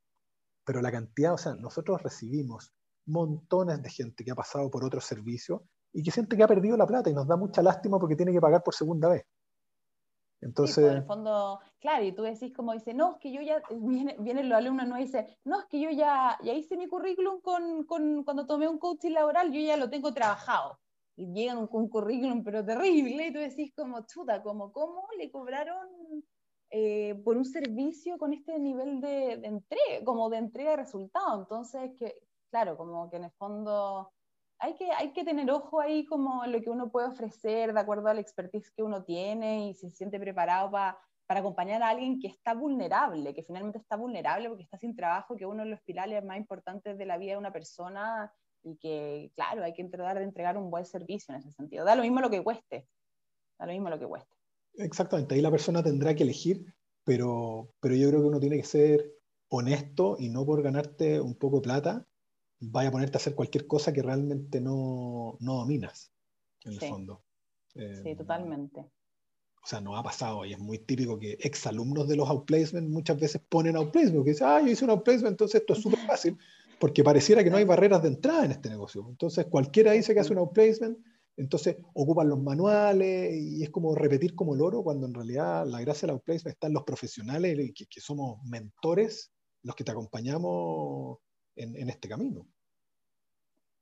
Pero la cantidad, o sea, nosotros recibimos montones de gente que ha pasado por otros servicios y que siente que ha perdido la plata y nos da mucha lástima porque tiene que pagar por segunda vez. Entonces... en el fondo, claro, y tú decís como dice, no, es que yo ya, viene, vienen los alumnos, no dice, no, es que yo ya, ya hice mi currículum con, con, cuando tomé un coaching laboral, yo ya lo tengo trabajado. Y llegan con un currículum, pero terrible, y tú decís como, chuta, como, ¿cómo le cobraron eh, por un servicio con este nivel de, de entrega, como de entrega de resultado? Entonces, que, claro, como que en el fondo hay que, hay que tener ojo ahí como lo que uno puede ofrecer de acuerdo a la expertise que uno tiene y si se siente preparado para acompañar a alguien que está vulnerable, que finalmente está vulnerable porque está sin trabajo, que uno de los pilares más importantes de la vida de una persona y que, claro, hay que tratar de entregar un buen servicio en ese sentido. Da lo mismo lo que cueste, da lo mismo lo que cueste. Exactamente, ahí la persona tendrá que elegir, pero, pero yo creo que uno tiene que ser honesto y no por ganarte un poco de plata, vaya a ponerte a hacer cualquier cosa que realmente no, no dominas, en el fondo. sí, eh, totalmente. O sea, no ha pasado y es muy típico que exalumnos de los outplacement muchas veces ponen outplacement, que dicen, ah, yo hice un outplacement, entonces esto es súper fácil, porque pareciera que no hay barreras de entrada en este negocio. Entonces, cualquiera dice que hace un outplacement, entonces ocupan los manuales y es como repetir como loro, cuando en realidad la gracia del outplacement está en los profesionales, que, que somos mentores, los que te acompañamos en, este camino.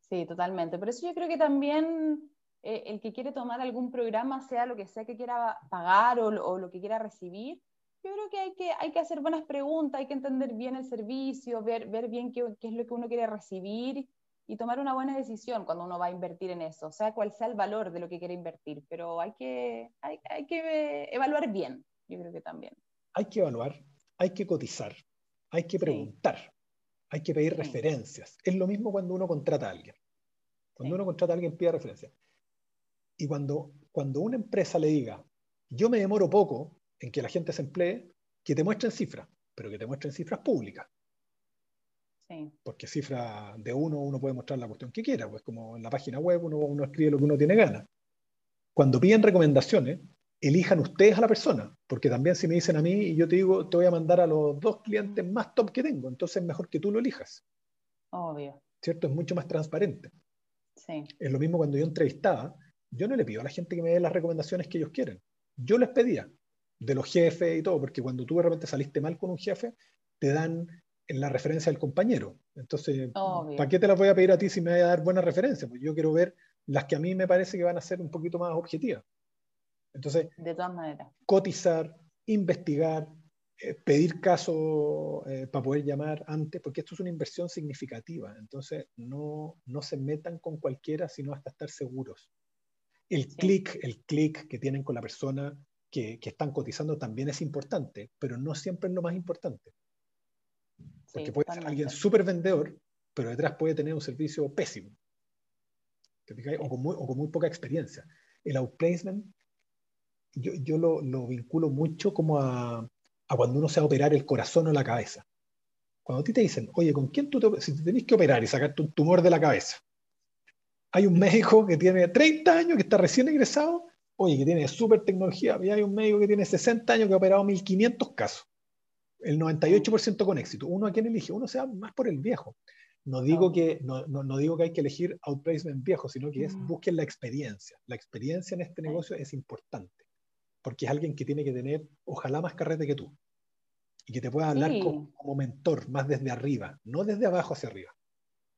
Sí, totalmente. Por eso yo creo que también eh, el que quiere tomar algún programa, sea lo que sea que quiera pagar o, lo que quiera recibir, yo creo que hay que, hay que hacer buenas preguntas, hay que entender bien el servicio, ver, ver bien qué, qué, es lo que uno quiere recibir y tomar una buena decisión cuando uno va a invertir en eso, sea cual sea el valor de lo que quiere invertir, pero hay que, hay, hay que evaluar bien, yo creo que también. Hay que evaluar, hay que cotizar, hay que preguntar hay que pedir referencias. Es lo mismo cuando uno contrata a alguien. Cuando uno contrata a alguien, pide referencias. Y cuando, cuando una empresa le diga, yo me demoro poco en que la gente se emplee, que te muestren cifras, pero que te muestren cifras públicas. Porque cifras de uno, uno puede mostrar la cuestión que quiera, pues como en la página web uno, uno escribe lo que uno tiene ganas. Cuando piden recomendaciones, elijan ustedes a la persona, porque también si me dicen a mí y yo te digo, te voy a mandar a los dos clientes más top que tengo, entonces es mejor que tú lo elijas. Obvio. ¿Cierto? Es mucho más transparente. Sí. Es lo mismo cuando yo entrevistaba, yo no le pido a la gente que me dé las recomendaciones que ellos quieren. Yo les pedía de los jefes y todo, porque cuando tú de repente saliste mal con un jefe, te dan en la referencia del compañero. Entonces, ¿para qué te las voy a pedir a ti si me voy a dar buenas referencias? Pues yo quiero ver las que a mí me parece que van a ser un poquito más objetivas. Entonces, de todas maneras. Cotizar, investigar, eh, pedir caso eh, para poder llamar antes, porque esto es una inversión significativa. Entonces, no, no se metan con cualquiera, sino hasta estar seguros. El clic, el clic que tienen con la persona que, que, están cotizando también es importante, pero no siempre es lo más importante. Porque puede ser alguien súper vendedor, pero detrás puede tener un servicio pésimo. O, con muy, o, con muy, poca experiencia. El outplacement, yo, yo lo, lo, vinculo mucho como a, a, cuando uno se va a operar el corazón o la cabeza. Cuando a ti te dicen, oye, ¿con quién tú te, si te tenés que operar y sacarte un tumor de la cabeza? Hay un médico que tiene 30 años, que está recién egresado, oye, que tiene súper tecnología, y hay un médico que tiene 60 años que ha operado 1500 casos el 98% con éxito. ¿Uno a quién elige? Uno se va más por el viejo. No digo, que, no, no, digo que hay que elegir outplacement viejo, sino que es busquen la experiencia. La experiencia en este negocio es importante, porque es alguien que tiene que tener, ojalá más carrete que tú, y que te pueda hablar como, como, mentor, más desde arriba, no desde abajo hacia arriba.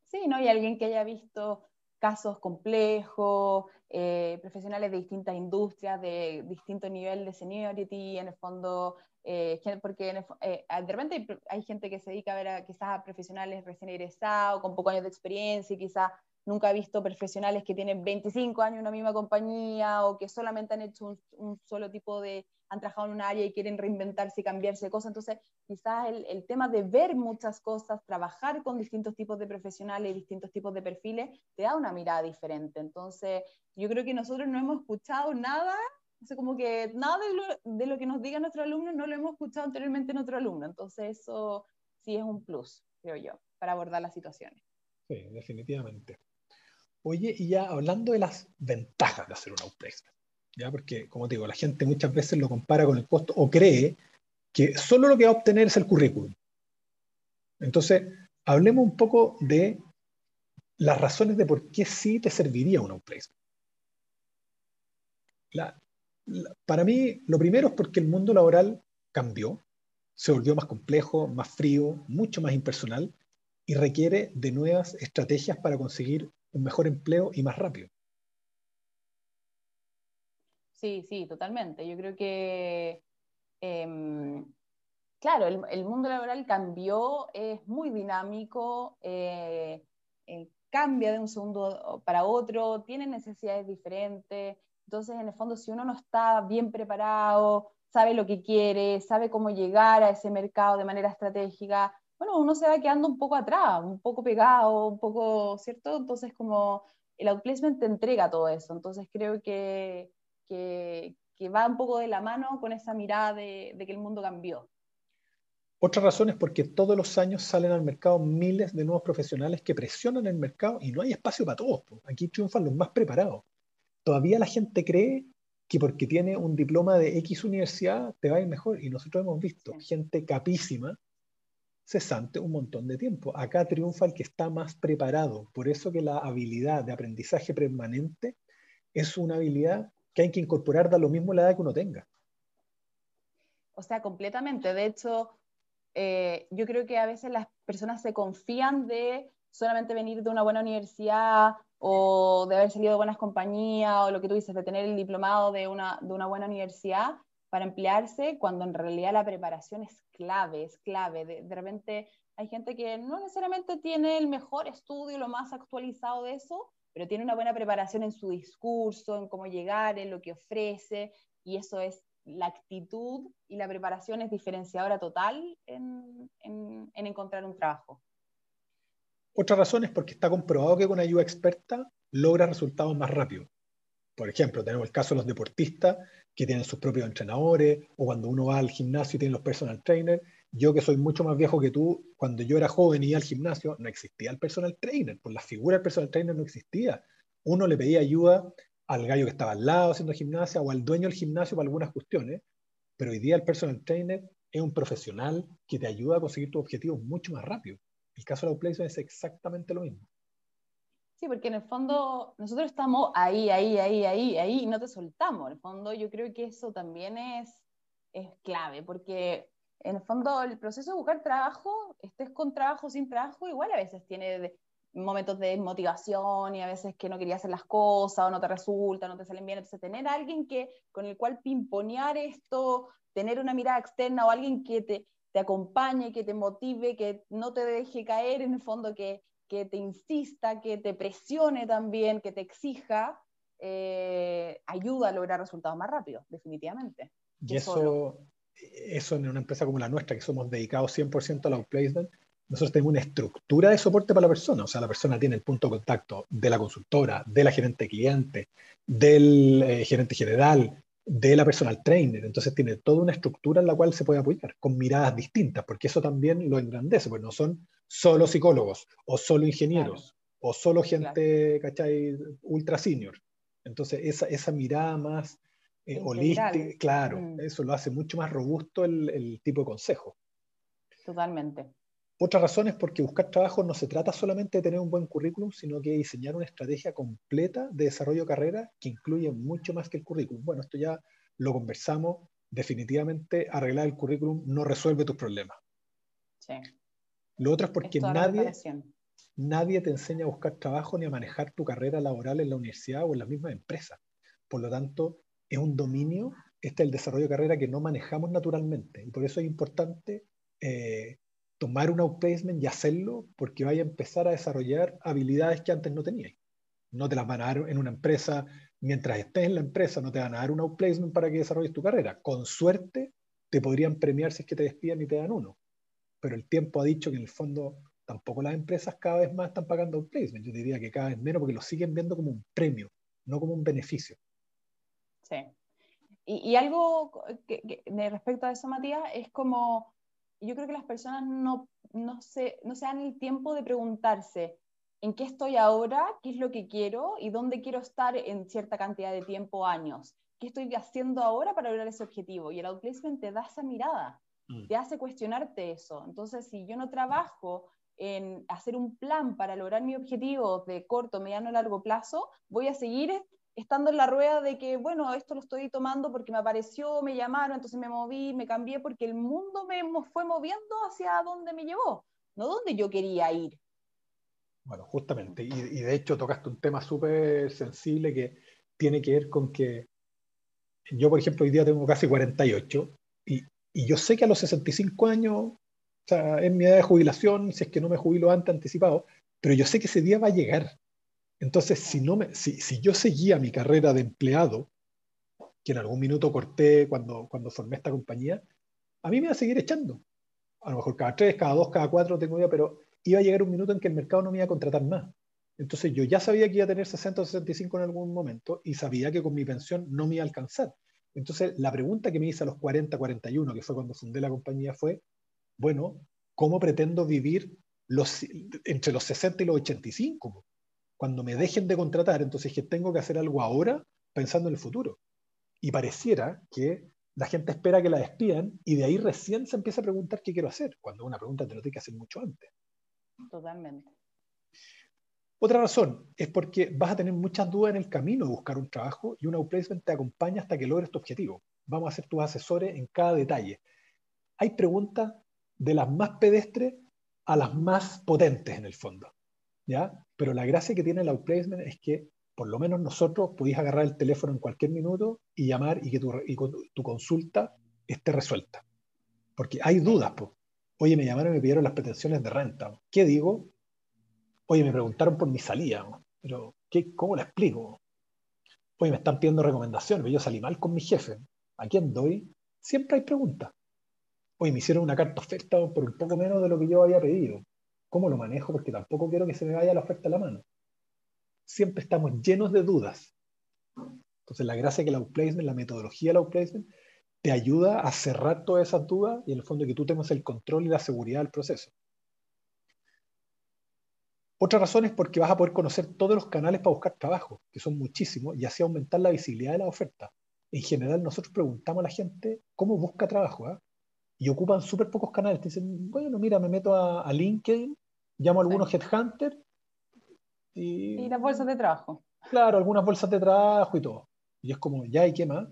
Sí, ¿no? Y alguien que haya visto casos complejos, eh, profesionales de distintas industrias, de distinto nivel de seniority, en el fondo eh, porque eh, de repente hay, gente que se dedica a ver a, quizás a profesionales recién egresados, con pocos años de experiencia y quizás nunca ha visto profesionales que tienen 25 años en una misma compañía o que solamente han hecho un, solo tipo de, han trabajado en un área y quieren reinventarse y cambiarse cosas. Entonces, quizás el, tema de ver muchas cosas, trabajar con distintos tipos de profesionales distintos tipos de perfiles, te da una mirada diferente. Entonces, yo creo que nosotros no hemos escuchado nada como que nada de lo, que nos diga nuestro alumno no lo hemos escuchado anteriormente en otro alumno. Entonces eso sí es un plus, creo yo, para abordar las situaciones. Sí, definitivamente. Oye, y ya hablando de las ventajas de hacer un outplacement, ¿ya? porque como te digo, la gente muchas veces lo compara con el costo o cree que solo lo que va a obtener es el currículum. Entonces, hablemos un poco de las razones de por qué sí te serviría un outplacement. La, para mí, lo primero es porque el mundo laboral cambió, se volvió más complejo, más frío, mucho más impersonal y requiere de nuevas estrategias para conseguir un mejor empleo y más rápido. Sí, sí, totalmente. Yo creo que, em, claro, el, mundo laboral cambió, es muy dinámico, eh, eh, cambia de un segundo para otro, tiene necesidades diferentes. Entonces, en el fondo, si uno no está bien preparado, sabe lo que quiere, sabe cómo llegar a ese mercado de manera estratégica, bueno, uno se va quedando un poco atrás, un poco pegado, un poco, ¿cierto? Entonces, como el outplacement te entrega todo eso. Entonces, creo que, que, va un poco de la mano con esa mirada de, de que el mundo cambió. Otra razón es porque todos los años salen al mercado miles de nuevos profesionales que presionan el mercado y no hay espacio para todos. Aquí triunfan los más preparados todavía la gente cree que porque tiene un diploma de X universidad te va a ir mejor. Y nosotros hemos visto gente capísima cesante un montón de tiempo. Acá triunfa el que está más preparado. Por eso que la habilidad de aprendizaje permanente es una habilidad que hay que incorporar da lo mismo la edad que uno tenga. O sea, completamente. De hecho, eh, yo creo que a veces las personas se confían de solamente venir de una buena universidad o de haber salido de buenas compañías, o lo que tú dices, de tener el diplomado de una, de una buena universidad para emplearse, cuando en realidad la preparación es clave, es clave. De, de repente hay gente que no necesariamente tiene el mejor estudio, lo más actualizado de eso, pero tiene una buena preparación en su discurso, en cómo llegar, en lo que ofrece, y eso es la actitud y la preparación es diferenciadora total en, en, en encontrar un trabajo. Otra razón es porque está comprobado que con ayuda experta logra resultados más rápido. Por ejemplo, tenemos el caso de los deportistas que tienen sus propios entrenadores, o cuando uno va al gimnasio y tiene los personal trainers. Yo que soy mucho más viejo que tú, cuando yo era joven y iba al gimnasio, no existía el personal trainer, por la figura del personal trainer no existía. Uno le pedía ayuda al gallo que estaba al lado haciendo gimnasia o al dueño del gimnasio para algunas cuestiones, pero hoy día el personal trainer es un profesional que te ayuda a conseguir tus objetivos mucho más rápido. El caso de Outplacement es exactamente lo mismo. Sí, porque en el fondo nosotros estamos ahí, ahí, ahí, ahí, ahí, y no te soltamos. En el fondo yo creo que eso también es, es clave, porque en el fondo el proceso de buscar trabajo, estés con trabajo, sin trabajo, igual a veces tiene momentos de motivación y a veces que no quería hacer las cosas o no te resulta, no te salen bien. Entonces, tener a alguien que, con el cual pimponear esto, tener una mirada externa o alguien que te, te acompañe, que te motive, que no te deje caer en el fondo, que, que te insista, que te presione también, que te exija, eh, ayuda a lograr resultados más rápidos, definitivamente. Y eso, eso en una empresa como la nuestra, que somos dedicados 100% al outplacement, nosotros tenemos una estructura de soporte para la persona. O sea, la persona tiene el punto de contacto de la consultora, de la gerente cliente, del eh, gerente general, de la personal trainer. Entonces tiene toda una estructura en la cual se puede apoyar, con miradas distintas, porque eso también lo engrandece, pues no son solo psicólogos, o solo ingenieros, o solo gente, ¿cachai? Ultra senior. Entonces esa, esa mirada más eh, holística, claro, mm. eso lo hace mucho más robusto el, el tipo de consejo. Totalmente. Otra razón es porque buscar trabajo no se trata solamente de tener un buen currículum, sino que diseñar una estrategia completa de desarrollo de carrera que incluye mucho más que el currículum. Bueno, esto ya lo conversamos. Definitivamente arreglar el currículum no resuelve tus problemas. Sí. Lo otro es porque nadie, nadie te enseña a buscar trabajo ni a manejar tu carrera laboral en la universidad o en la misma empresa. Por lo tanto, es un dominio, este es el desarrollo de carrera que no manejamos naturalmente. Y por eso es importante eh, tomar un outplacement y hacerlo porque vaya a empezar a desarrollar habilidades que antes no tenías. No te las van a dar en una empresa, mientras estés en la empresa no te van a dar un outplacement para que desarrolles tu carrera. Con suerte te podrían premiar si es que te despiden y te dan uno. Pero el tiempo ha dicho que en el fondo tampoco las empresas cada vez más están pagando outplacement. Yo diría que cada vez menos porque lo siguen viendo como un premio, no como un beneficio. Sí. Y, algo que, respecto a eso, Matías, es como yo creo que las personas no, no, se, no se dan el tiempo de preguntarse en qué estoy ahora, qué es lo que quiero y dónde quiero estar en cierta cantidad de tiempo, años. ¿Qué estoy haciendo ahora para lograr ese objetivo? Y el outplacement te da esa mirada, mm. te hace cuestionarte eso. Entonces, si yo no trabajo en hacer un plan para lograr mi objetivo de corto, mediano, largo plazo, voy a seguir estando en la rueda de que, bueno, esto lo estoy tomando porque me apareció, me llamaron, entonces me moví, me cambié, porque el mundo me fue moviendo hacia donde me llevó, no donde yo quería ir. Bueno, justamente, y, de hecho tocaste un tema súper sensible que tiene que ver con que yo, por ejemplo, hoy día tengo casi 48 y, y yo sé que a los 65 años, o sea, es mi edad de jubilación, si es que no me jubilo antes anticipado, pero yo sé que ese día va a llegar entonces, si, no me, si, si, yo seguía mi carrera de empleado, que en algún minuto corté cuando, cuando formé esta compañía, a mí me iba a seguir echando. A lo mejor cada tres, cada dos, cada cuatro tengo idea, pero iba a llegar un minuto en que el mercado no me iba a contratar más. Entonces yo ya sabía que iba a tener 60 o 65 en algún momento y sabía que con mi pensión no me iba a alcanzar. Entonces la pregunta que me hice a los 40, 41, que fue cuando fundé la compañía, fue, bueno, ¿cómo pretendo vivir entre los 60 y los 85? Cuando me dejen de contratar, entonces que tengo que hacer algo ahora pensando en el futuro. Y pareciera que la gente espera que la despidan y de ahí recién se empieza a preguntar qué quiero hacer, cuando una pregunta te lo tiene que hacer mucho antes. Totalmente. Otra razón es porque vas a tener muchas dudas en el camino de buscar un trabajo y un outplacement te acompaña hasta que logres tu objetivo. Vamos a ser tus asesores en cada detalle. Hay preguntas de las más pedestres a las más potentes en el fondo. Pero la gracia que tiene el outplacement es que por lo menos nosotros podéis agarrar el teléfono en cualquier minuto y llamar y que tu, consulta esté resuelta. Porque hay dudas, pues. Oye, me llamaron y me pidieron las pretensiones de renta. ¿Qué digo? Oye, me preguntaron por mi salida, pero ¿qué, ¿cómo la explico? Oye, me están pidiendo recomendaciones, yo salí mal con mi jefe. ¿A quién doy? Siempre hay preguntas. Oye, me hicieron una carta oferta por un poco menos de lo que yo había pedido. ¿Cómo lo manejo? Porque tampoco quiero que se me vaya la oferta a la mano. Siempre estamos llenos de dudas. Entonces, la gracia que el outplacement, la metodología del outplacement, te ayuda a cerrar todas esas dudas y en el fondo que tú tengas el control y la seguridad del proceso. Otra razón es porque vas a poder conocer todos los canales para buscar trabajo, que son muchísimos, y así aumentar la visibilidad de la oferta. En general, nosotros preguntamos a la gente cómo busca trabajo, ¿ah? Y ocupan súper pocos canales. Te dicen, bueno, mira, me meto a LinkedIn llamo a algunos headhunters y... Y las bolsas de trabajo. Claro, algunas bolsas de trabajo y todo. Y es como, ¿ya hay qué más?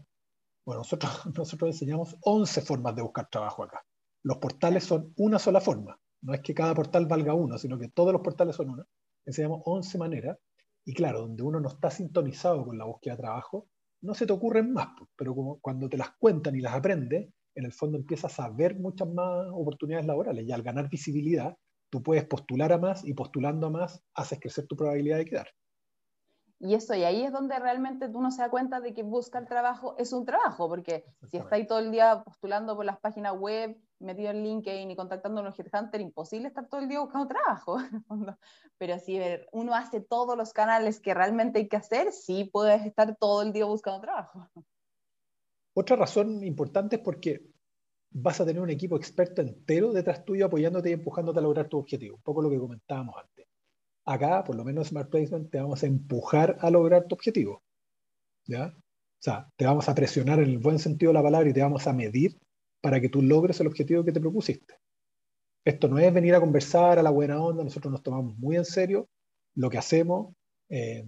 Bueno, nosotros, nosotros enseñamos 11 formas de buscar trabajo acá. Los portales son una sola forma. No es que cada portal valga uno, sino que todos los portales son una. enseñamos 11 maneras, y claro, donde uno no está sintonizado con la búsqueda de trabajo, no se te ocurren más, pero como cuando te las cuentan y las aprendes, en el fondo empiezas a ver muchas más oportunidades laborales y al ganar visibilidad, tú puedes postular a más y postulando a más haces crecer tu probabilidad de quedar. Y eso, y ahí es donde realmente tú no se da cuenta de que buscar trabajo es un trabajo, porque si estáis todo el día postulando por las páginas web, metido en LinkedIn y contactando a un headhunter, imposible estar todo el día buscando trabajo. Pero si uno hace todos los canales que realmente hay que hacer, sí puedes estar todo el día buscando trabajo. Otra razón importante es porque vas a tener un equipo experto entero detrás tuyo apoyándote y empujándote a lograr tu objetivo. Un poco lo que comentábamos antes. Acá, por lo menos en Smart Placement, te vamos a empujar a lograr tu objetivo. ¿Ya? O sea, te vamos a presionar en el buen sentido de la palabra y te vamos a medir para que tú logres el objetivo que te propusiste. Esto no es venir a conversar a la buena onda, nosotros nos tomamos muy en serio lo que hacemos. Eh,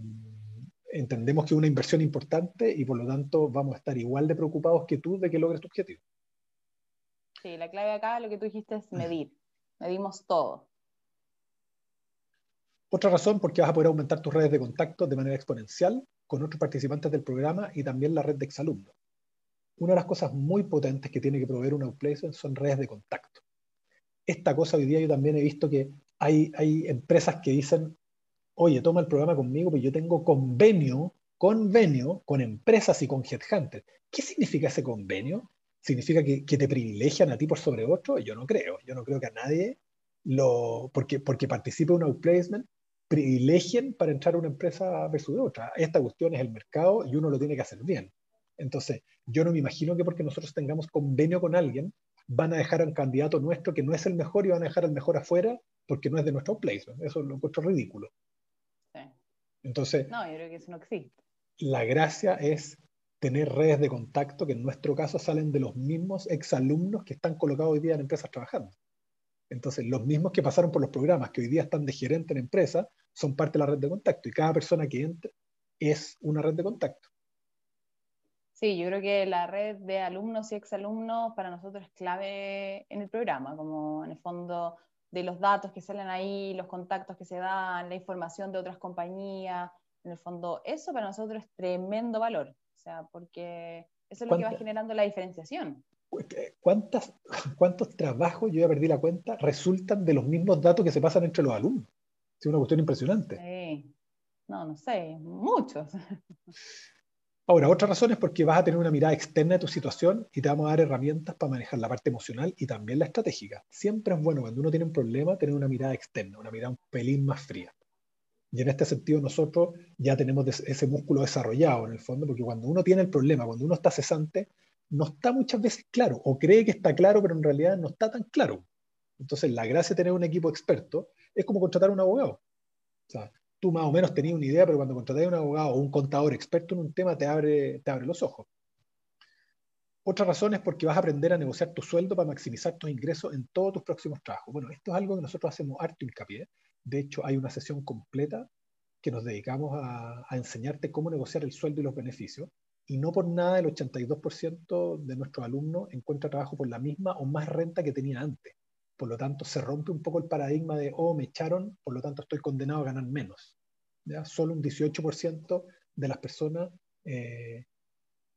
entendemos que es una inversión importante y por lo tanto vamos a estar igual de preocupados que tú de que logres tu objetivo. Sí, la clave acá, lo que tú dijiste es medir. Medimos todo. Otra razón, porque vas a poder aumentar tus redes de contacto de manera exponencial con otros participantes del programa y también la red de exalumnos. Una de las cosas muy potentes que tiene que proveer un outplacement son redes de contacto. Esta cosa hoy día yo también he visto que hay, hay empresas que dicen, oye, toma el programa conmigo, pero yo tengo convenio, convenio con empresas y con headhunters. ¿Qué significa ese convenio? ¿Significa que, te privilegian a ti por sobre otro? Yo no creo. Yo no creo que a nadie porque, porque participe en un outplacement, privilegien para entrar a una empresa versus otra. Esta cuestión es el mercado y uno lo tiene que hacer bien. Entonces, yo no me imagino que porque nosotros tengamos convenio con alguien, van a dejar a un candidato nuestro que no es el mejor y van a dejar al mejor afuera porque no es de nuestro outplacement. Eso lo encuentro ridículo. Entonces, no, yo creo que eso no existe. La gracia es tener redes de contacto que en nuestro caso salen de los mismos exalumnos que están colocados hoy día en empresas trabajando. Entonces, los mismos que pasaron por los programas, que hoy día están de gerente en empresa, son parte de la red de contacto y cada persona que entra es una red de contacto. Sí, yo creo que la red de alumnos y exalumnos para nosotros es clave en el programa, como en el fondo de los datos que salen ahí, los contactos que se dan, la información de otras compañías. En el fondo, eso para nosotros es tremendo valor, o sea, porque eso es lo que va generando la diferenciación. ¿Cuántas, ¿Cuántos trabajos, yo ya perdí la cuenta, resultan de los mismos datos que se pasan entre los alumnos? Es una cuestión impresionante. Sí. No, no sé, muchos. Ahora, otra razón es porque vas a tener una mirada externa de tu situación y te vamos a dar herramientas para manejar la parte emocional y también la estratégica. Siempre es bueno cuando uno tiene un problema tener una mirada externa, una mirada un pelín más fría. Y en este sentido nosotros ya tenemos ese músculo desarrollado en el fondo, porque cuando uno tiene el problema, cuando uno está cesante, no está muchas veces claro, o cree que está claro, pero en realidad no está tan claro. Entonces, la gracia de tener un equipo experto es como contratar un abogado. O sea, tú más o menos tenías una idea, pero cuando contratas a un abogado o un contador experto en un tema, te abre, te abre los ojos. Otra razón es porque vas a aprender a negociar tu sueldo para maximizar tus ingresos en todos tus próximos trabajos. Bueno, esto es algo que nosotros hacemos harto hincapié. De hecho, hay una sesión completa que nos dedicamos a, a enseñarte cómo negociar el sueldo y los beneficios. Y no por nada el 82% de nuestros alumnos encuentra trabajo por la misma o más renta que tenía antes. Por lo tanto, se rompe un poco el paradigma de, oh, me echaron, por lo tanto estoy condenado a ganar menos. ¿Ya? Solo un 18% de las personas eh,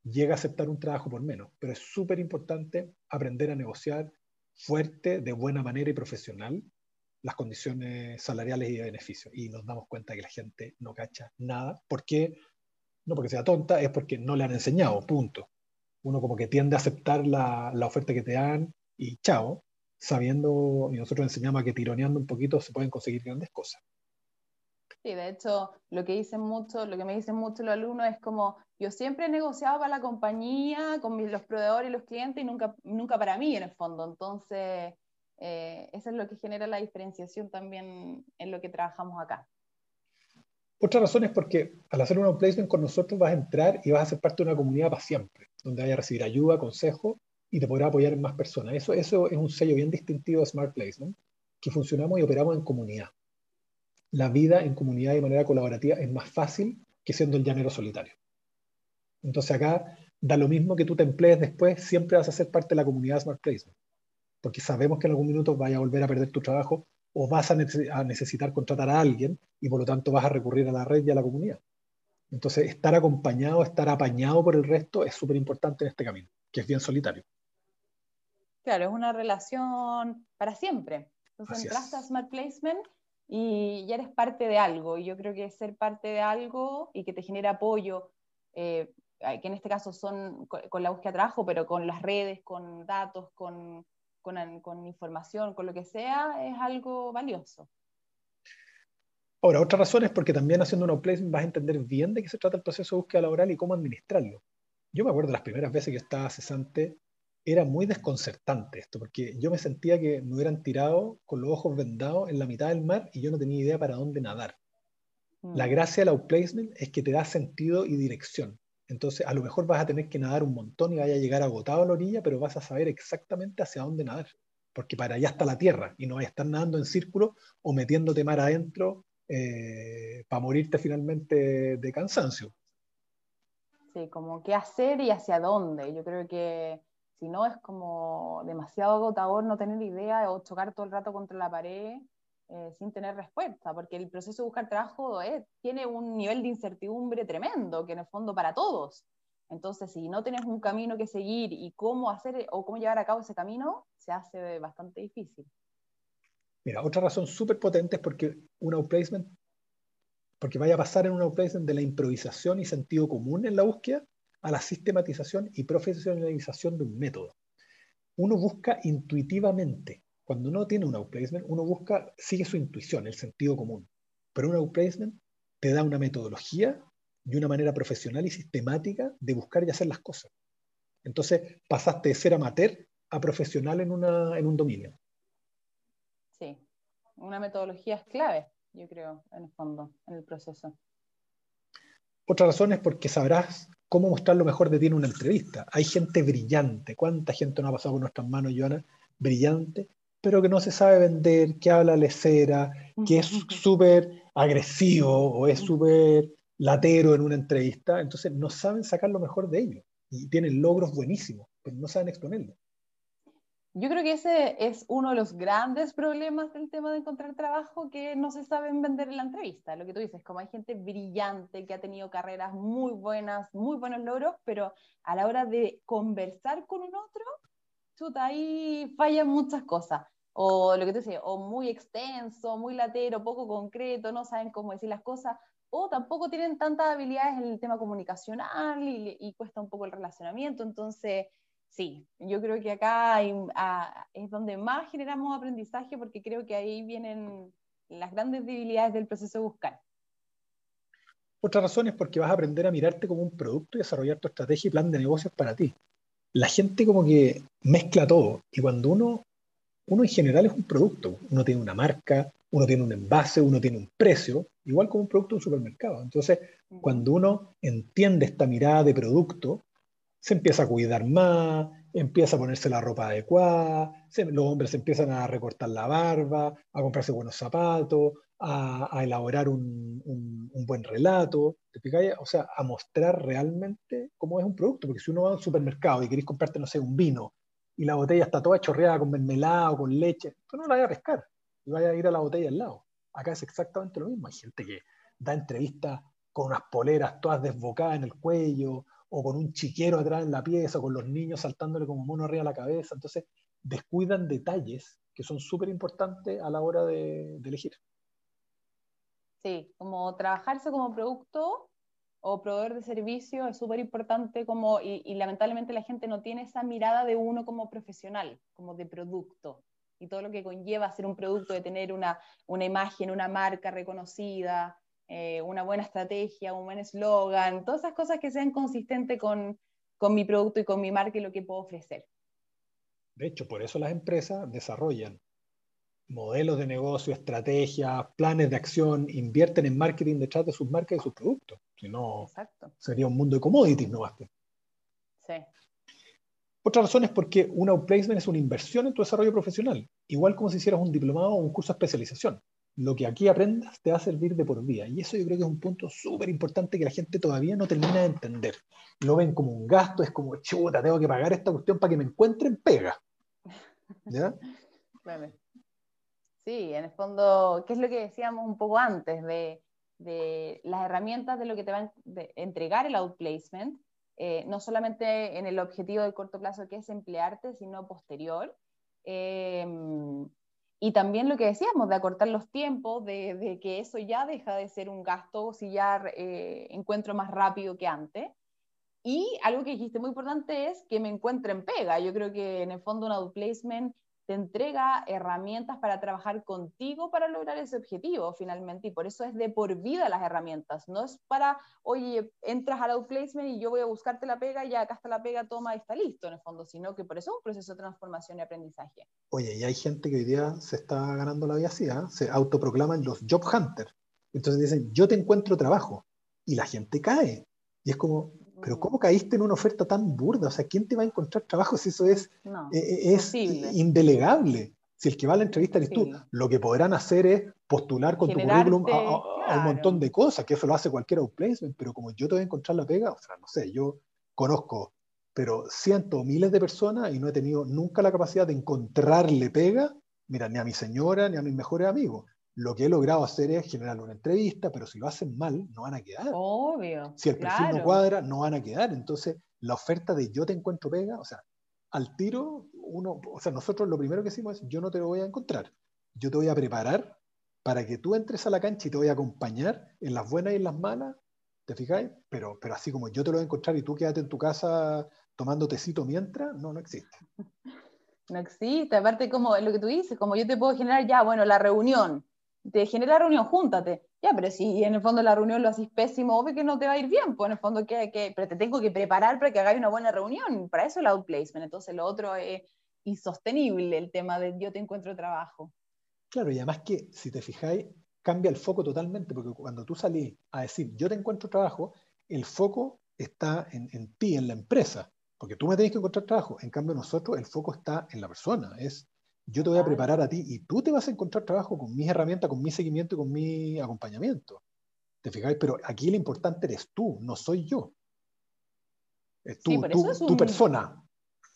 llega a aceptar un trabajo por menos, pero es súper importante aprender a negociar fuerte, de buena manera y profesional las condiciones salariales y de beneficios. Y nos damos cuenta que la gente no cacha nada. ¿Por qué? No porque sea tonta, es porque no le han enseñado, punto. Uno como que tiende a aceptar la, la oferta que te dan y chao, sabiendo, y nosotros enseñamos a que tironeando un poquito se pueden conseguir grandes cosas. Sí, de hecho, lo que dicen mucho, lo que me dicen mucho los alumnos es como, yo siempre he negociado para la compañía, con los proveedores y los clientes, y nunca, nunca para mí en el fondo. Entonces, eh, eso es lo que genera la diferenciación también en lo que trabajamos acá. Otra razón es porque al hacer un outplacement con nosotros vas a entrar y vas a ser parte de una comunidad para siempre, donde vaya a recibir ayuda, consejo y te podrá apoyar en más personas. Eso, eso es un sello bien distintivo de Smart Placement, que funcionamos y operamos en comunidad. La vida en comunidad de manera colaborativa es más fácil que siendo el llanero solitario. Entonces acá da lo mismo que tú te emplees después, siempre vas a ser parte de la comunidad Smart Placement, porque sabemos que en algún minuto vaya a volver a perder tu trabajo o vas a, necesitar contratar a alguien y por lo tanto vas a recurrir a la red y a la comunidad. Entonces, estar acompañado, estar apañado por el resto es súper importante en este camino, que es bien solitario. Claro, es una relación para siempre. Entonces, entraste a Smart Placement y ya eres parte de algo. Y yo creo que ser parte de algo y que te genera apoyo, eh, que en este caso son con, la búsqueda de trabajo, pero con las redes, con datos, con, con, información, con lo que sea, es algo valioso. Ahora, otra razón es porque también haciendo un outplacement vas a entender bien de qué se trata el proceso de búsqueda laboral y cómo administrarlo. Yo me acuerdo de las primeras veces que estaba cesante, era muy desconcertante esto, porque yo me sentía que me hubieran tirado con los ojos vendados en la mitad del mar y yo no tenía idea para dónde nadar. La mm. gracia del outplacement es que te da sentido y dirección. Entonces, a lo mejor vas a tener que nadar un montón y vaya a llegar agotado a la orilla, pero vas a saber exactamente hacia dónde nadar, porque para allá está la tierra y no vas a estar nadando en círculo o metiéndote mar adentro eh, para morirte finalmente de cansancio. Sí, como qué hacer y hacia dónde. Yo creo que si no es como demasiado agotador no tener idea o chocar todo el rato contra la pared eh, sin tener respuesta, porque el proceso de buscar trabajo tiene un nivel de incertidumbre tremendo, que en el fondo para todos. Entonces, si no tienes un camino que seguir y cómo hacer o cómo llevar a cabo ese camino, se hace bastante difícil. Mira, otra razón súper potente es porque un outplacement, porque vaya a pasar en un outplacement de la improvisación y sentido común en la búsqueda a la sistematización y profesionalización de un método. Uno busca intuitivamente cuando uno tiene un outplacement, uno busca, sigue su intuición, el sentido común. Pero un outplacement te da una metodología y una manera profesional y sistemática de buscar y hacer las cosas. Entonces pasaste de ser amateur a profesional en, una, en un dominio. Sí, una metodología es clave, yo creo, en el fondo, en el proceso. Otra razón es porque sabrás cómo mostrar lo mejor de ti en una entrevista. Hay gente brillante. ¿Cuánta gente no ha pasado por nuestras manos, Joana? Brillante, pero que no se sabe vender, que habla lecera, que es súper agresivo o es súper latero en una entrevista, entonces no saben sacar lo mejor de ellos y tienen logros buenísimos, pero no saben exponerlo. Yo creo que ese es uno de los grandes problemas del tema de encontrar trabajo que no se saben vender en la entrevista. Lo que tú dices, como hay gente brillante que ha tenido carreras muy buenas, muy buenos logros, pero a la hora de conversar con un otro, chuta, ahí fallan muchas cosas. O lo que te decía, o muy extenso, muy latero, poco concreto, no saben cómo decir las cosas, o tampoco tienen tantas habilidades en el tema comunicacional y, cuesta un poco el relacionamiento. Entonces, sí, yo creo que acá es donde más generamos aprendizaje porque creo que ahí vienen las grandes debilidades del proceso de buscar. Otra razón es porque vas a aprender a mirarte como un producto y desarrollar tu estrategia y plan de negocios para ti la gente como que mezcla todo. Y cuando uno, uno en general es un producto, uno tiene una marca, uno tiene un envase, uno tiene un precio, igual como un producto de un supermercado. Entonces, cuando uno entiende esta mirada de producto, se empieza a cuidar más, empieza a ponerse la ropa adecuada, los hombres empiezan a recortar la barba, a comprarse buenos zapatos, a, elaborar un, buen relato, o sea, a mostrar realmente cómo es un producto, porque si uno va a un supermercado y queréis comprarte, no sé, un vino, y la botella está toda chorreada con mermelada o con leche, tú no la vas a pescar, y vaya a ir a la botella al lado. Acá es exactamente lo mismo, hay gente que da entrevistas con unas poleras todas desbocadas en el cuello, o con un chiquero atrás en la pieza, o con los niños saltándole como mono arriba a la cabeza, entonces descuidan detalles que son súper importantes a la hora de elegir. Sí, como trabajarse como producto o proveedor de servicio es súper importante como, y, lamentablemente la gente no tiene esa mirada de uno como profesional, como de producto, y todo lo que conlleva ser un producto, de tener una, una imagen, una marca reconocida, eh, una buena estrategia, un buen eslogan, todas esas cosas que sean consistentes con, con mi producto y con mi marca y lo que puedo ofrecer. De hecho, por eso las empresas desarrollan modelos de negocio, estrategias, planes de acción, invierten en marketing detrás de sus marcas y sus productos. Si no, sería un mundo de commodities, ¿no? Basta. Sí. Otra razón es porque un outplacement es una inversión en tu desarrollo profesional, igual como si hicieras un diplomado o un curso de especialización. Lo que aquí aprendas te va a servir de por vida. Y eso yo creo que es un punto súper importante que la gente todavía no termina de entender. Lo ven como un gasto, es como, chuta, tengo que pagar esta cuestión para que me encuentren pega. ¿Ya? Sí, en el fondo, ¿qué es lo que decíamos un poco antes de, las herramientas de lo que te va a entregar el outplacement? Eh, no solamente en el objetivo de corto plazo que es emplearte, sino posterior. Em, y también lo que decíamos, de acortar los tiempos, de, que eso ya deja de ser un gasto si ya eh, encuentro más rápido que antes. Y algo que dijiste muy importante es que me encuentren pega. Yo creo que en el fondo un outplacement te entrega herramientas para trabajar contigo para lograr ese objetivo finalmente y por eso es de por vida las herramientas, no es para, oye, entras al outplacement y yo voy a buscarte la pega ya acá está la pega, toma está listo en el fondo, sino que por eso es un proceso de transformación y aprendizaje. Oye, y hay gente que hoy día se está ganando la vida así, ¿eh? se autoproclaman los job hunters, entonces dicen, yo te encuentro trabajo y la gente cae. Y es como, pero mm. ¿cómo caíste en una oferta tan burda? O sea, ¿quién te va a encontrar trabajo si eso es, eh, eh, es indelegable? Si el que va a la entrevista eres tú, lo que podrán hacer es postular con tu currículum a, un montón de cosas, que eso lo hace cualquier outplacement, pero como yo te voy a encontrar la pega, o sea, no sé, yo conozco, pero cientos, miles de personas y no he tenido nunca la capacidad de encontrarle pega, mira, ni a mi señora, ni a mis mejores amigos lo que he logrado hacer es generar una entrevista, pero si lo hacen mal, no van a quedar. Obvio. Si el perfil no cuadra, no van a quedar. Entonces, la oferta de yo te encuentro pega, o sea, al tiro, uno, o sea, nosotros lo primero que hicimos es, yo no te lo voy a encontrar, yo te voy a preparar para que tú entres a la cancha y te voy a acompañar en las buenas y en las malas, ¿te fijáis? Pero, pero así como yo te lo voy a encontrar y tú quédate en tu casa tomando tecito mientras, no, no existe. No existe, aparte como lo que tú dices, como yo te puedo generar ya, bueno, la reunión, te genera reunión, júntate. Ya, pero si en el fondo la reunión lo haces pésimo, obvio que no te va a ir bien, pues en el fondo que, que pero te tengo que preparar para que hagáis una buena reunión, para eso el outplacement, entonces lo otro es insostenible el tema de yo te encuentro trabajo. Claro, y además que si te fijáis, cambia el foco totalmente, porque cuando tú salís a decir yo te encuentro trabajo, el foco está en, en ti, en la empresa, porque tú me tenés que encontrar trabajo, en cambio nosotros el foco está en la persona, es yo te voy a preparar a ti y tú te vas a encontrar trabajo con mis herramientas, con mi seguimiento y con mi acompañamiento. ¿Te fijáis? Pero aquí lo importante eres tú, no soy yo. Es tú, tu persona.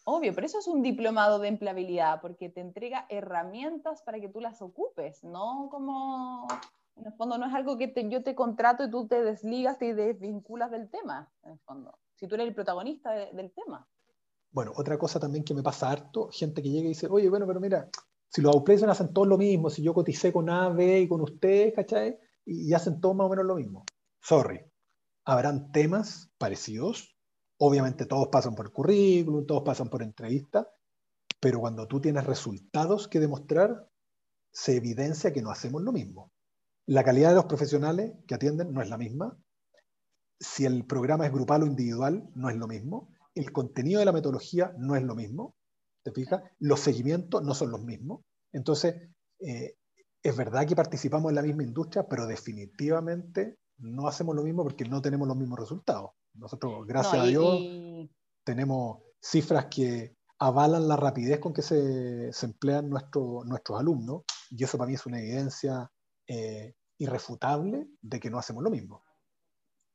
Obvio, pero eso es un diplomado de empleabilidad, porque te entrega herramientas para que tú las ocupes, no como, en el fondo no es algo que yo te contrato y tú te desligas y desvinculas del tema, en el fondo, si tú eres el protagonista del tema. Bueno, otra cosa también que me pasa harto, gente que llega y dice, oye, bueno, pero mira, si los outplacements hacen todos lo mismo, si yo coticé con A, B y con ustedes, ¿cachai? Y, hacen todos más o menos lo mismo. Sorry. Habrán temas parecidos. Obviamente todos pasan por currículum, todos pasan por entrevista, pero cuando tú tienes resultados que demostrar, se evidencia que no hacemos lo mismo. La calidad de los profesionales que atienden no es la misma. Si el programa es grupal o individual, no es lo mismo el contenido de la metodología no es lo mismo, ¿te fijas? Los seguimientos no son los mismos. Entonces, eh, es verdad que participamos en la misma industria, pero definitivamente no hacemos lo mismo porque no tenemos los mismos resultados. Nosotros, gracias a Dios, tenemos cifras que avalan la rapidez con que se, emplean nuestros alumnos, y eso para mí es una evidencia eh, irrefutable de que no hacemos lo mismo.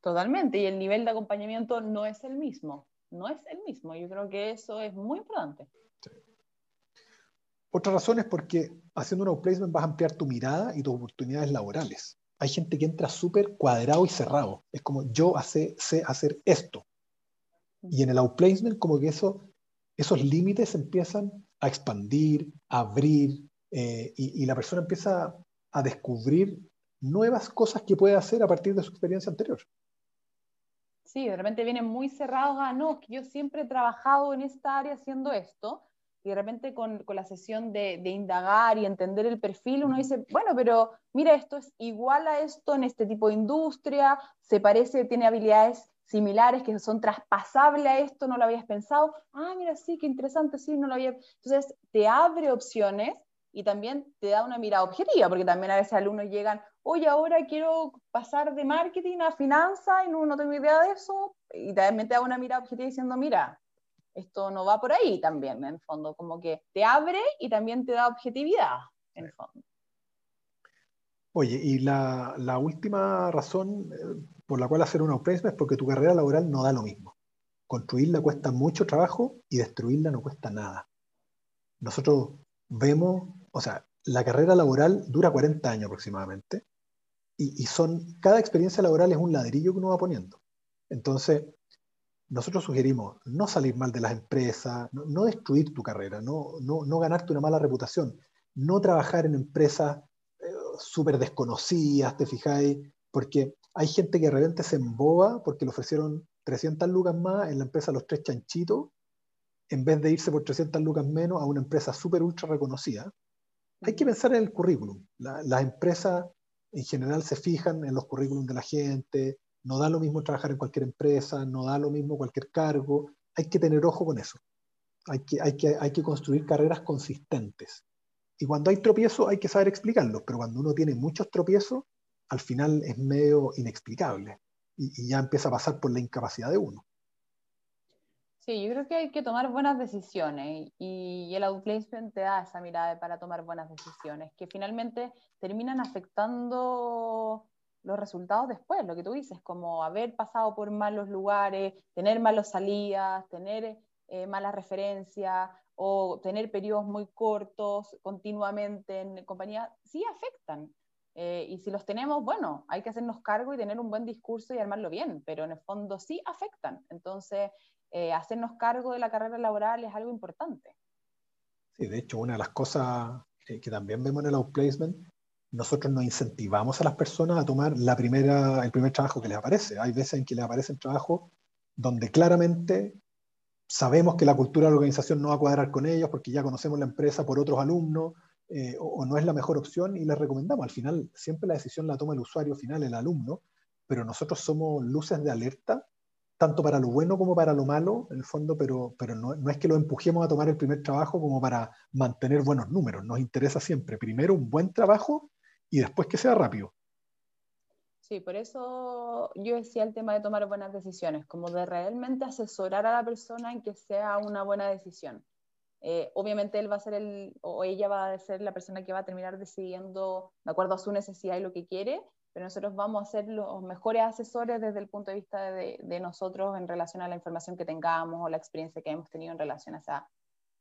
Totalmente, y el nivel de acompañamiento no es el mismo no es el mismo. Yo creo que eso es muy importante. Otra razón es porque haciendo un outplacement vas a ampliar tu mirada y tus oportunidades laborales. Hay gente que entra súper cuadrado y cerrado. Es como yo sé hacer esto. Y en el outplacement como que eso, esos límites empiezan a expandir, a abrir, eh, y, y, la persona empieza a descubrir nuevas cosas que puede hacer a partir de su experiencia anterior. Sí, de repente vienen muy cerrados a, no, que yo siempre he trabajado en esta área haciendo esto, y de repente con, con la sesión de, de, indagar y entender el perfil, uno dice, bueno, pero mira, esto es igual a esto en este tipo de industria, se parece, tiene habilidades similares que son traspasables a esto, no lo habías pensado, ah, mira, sí, qué interesante, sí, no lo había. Entonces, te abre opciones y también te da una mirada objetiva, porque también a veces alumnos llegan, oye, ahora quiero pasar de marketing a finanzas y no, no tengo idea de eso, y también te da una mirada objetiva diciendo, mira, esto no va por ahí también, en el fondo, como que te abre y también te da objetividad, en el fondo. Oye, y la, la última razón eh, por la cual hacer una outplacement es porque tu carrera laboral no da lo mismo. Construirla cuesta mucho trabajo y destruirla no cuesta nada. Nosotros vemos, o sea, la carrera laboral dura 40 años aproximadamente y, son, cada experiencia laboral es un ladrillo que uno va poniendo. Entonces, nosotros sugerimos no salir mal de las empresas, no, destruir tu carrera, no, no, ganarte una mala reputación, no trabajar en empresas eh, súper desconocidas, te fijáis, porque hay gente que de repente se emboba porque le ofrecieron 300 lucas más en la empresa Los Tres Chanchitos, en vez de irse por 300 lucas menos a una empresa súper ultra reconocida. Hay que pensar en el currículum. las empresas en general se fijan en los currículums de la gente, no da lo mismo trabajar en cualquier empresa, no da lo mismo cualquier cargo. Hay que tener ojo con eso. Hay que, hay que, hay que construir carreras consistentes. Y cuando hay tropiezos hay que saber explicarlos, pero cuando uno tiene muchos tropiezos, al final es medio inexplicable y, ya empieza a pasar por la incapacidad de uno. Sí, yo creo que hay que tomar buenas decisiones y, el outplacement te da esa mirada para tomar buenas decisiones, que finalmente terminan afectando los resultados después, lo que tú dices, como haber pasado por malos lugares, tener malas salidas, tener eh, malas referencias o tener periodos muy cortos continuamente en compañía, sí afectan. Eh, y si los tenemos, bueno, hay que hacernos cargo y tener un buen discurso y armarlo bien, pero en el fondo sí afectan. Entonces, eh, hacernos cargo de la carrera laboral es algo importante. Sí, de hecho, una de las cosas que, también vemos en el outplacement, nosotros nos incentivamos a las personas a tomar la primera, el primer trabajo que les aparece. Hay veces en que les aparecen trabajos donde claramente sabemos que la cultura de la organización no va a cuadrar con ellos porque ya conocemos la empresa por otros alumnos eh, o, no es la mejor opción y les recomendamos. Al final, siempre la decisión la toma el usuario final, el alumno, pero nosotros somos luces de alerta, tanto para lo bueno como para lo malo, en el fondo, pero, pero no, no es que lo empujemos a tomar el primer trabajo como para mantener buenos números. Nos interesa siempre, primero, un buen trabajo y después que sea rápido. Sí, por eso yo decía el tema de tomar buenas decisiones, como de realmente asesorar a la persona en que sea una buena decisión. Eh, obviamente él va a ser el, o ella va a ser la persona que va a terminar decidiendo de acuerdo a su necesidad y lo que quiere, pero nosotros vamos a ser los mejores asesores desde el punto de vista de, de nosotros en relación a la información que tengamos o la experiencia que hemos tenido en relación a esa,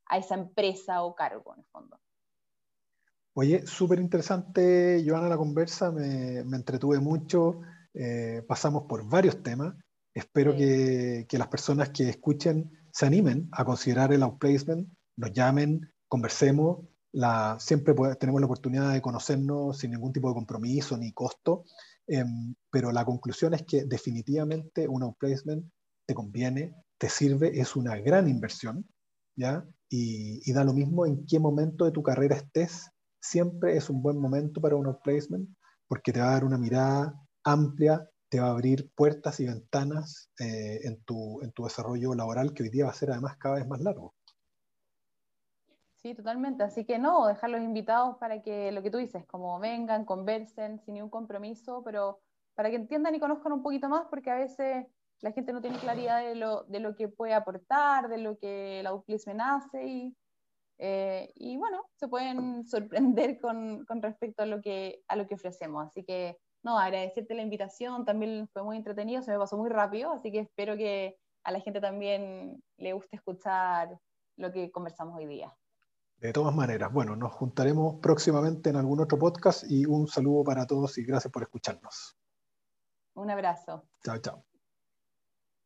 a esa empresa o cargo, en el fondo. Oye, súper interesante, Joana, la conversa, me, me entretuve mucho, eh, pasamos por varios temas. Espero que, que, las personas que escuchen se animen a considerar el outplacement nos llamen, conversemos. La, siempre tenemos la oportunidad de conocernos sin ningún tipo de compromiso ni costo, em, pero la conclusión es que definitivamente un outplacement te conviene, te sirve, es una gran inversión, ¿ya? Y, da lo mismo en qué momento de tu carrera estés, siempre es un buen momento para un outplacement porque te va a dar una mirada amplia, te va a abrir puertas y ventanas eh, en, tu, en tu desarrollo laboral que hoy día va a ser además cada vez más largo. Sí, totalmente. Así que no, dejar los invitados para que lo que tú dices, como vengan, conversen, sin ningún compromiso, pero para que entiendan y conozcan un poquito más, porque a veces la gente no tiene claridad de lo, de lo que puede aportar, de lo que la outplacement hace y, eh, y bueno, se pueden sorprender con, con, respecto a lo, que, a lo que ofrecemos. Así que no, agradecerte la invitación, también fue muy entretenido, se me pasó muy rápido, así que espero que a la gente también le guste escuchar lo que conversamos hoy día. De todas maneras, bueno, nos juntaremos próximamente en algún otro podcast y un saludo para todos y gracias por escucharnos. Un abrazo. Chao, chao.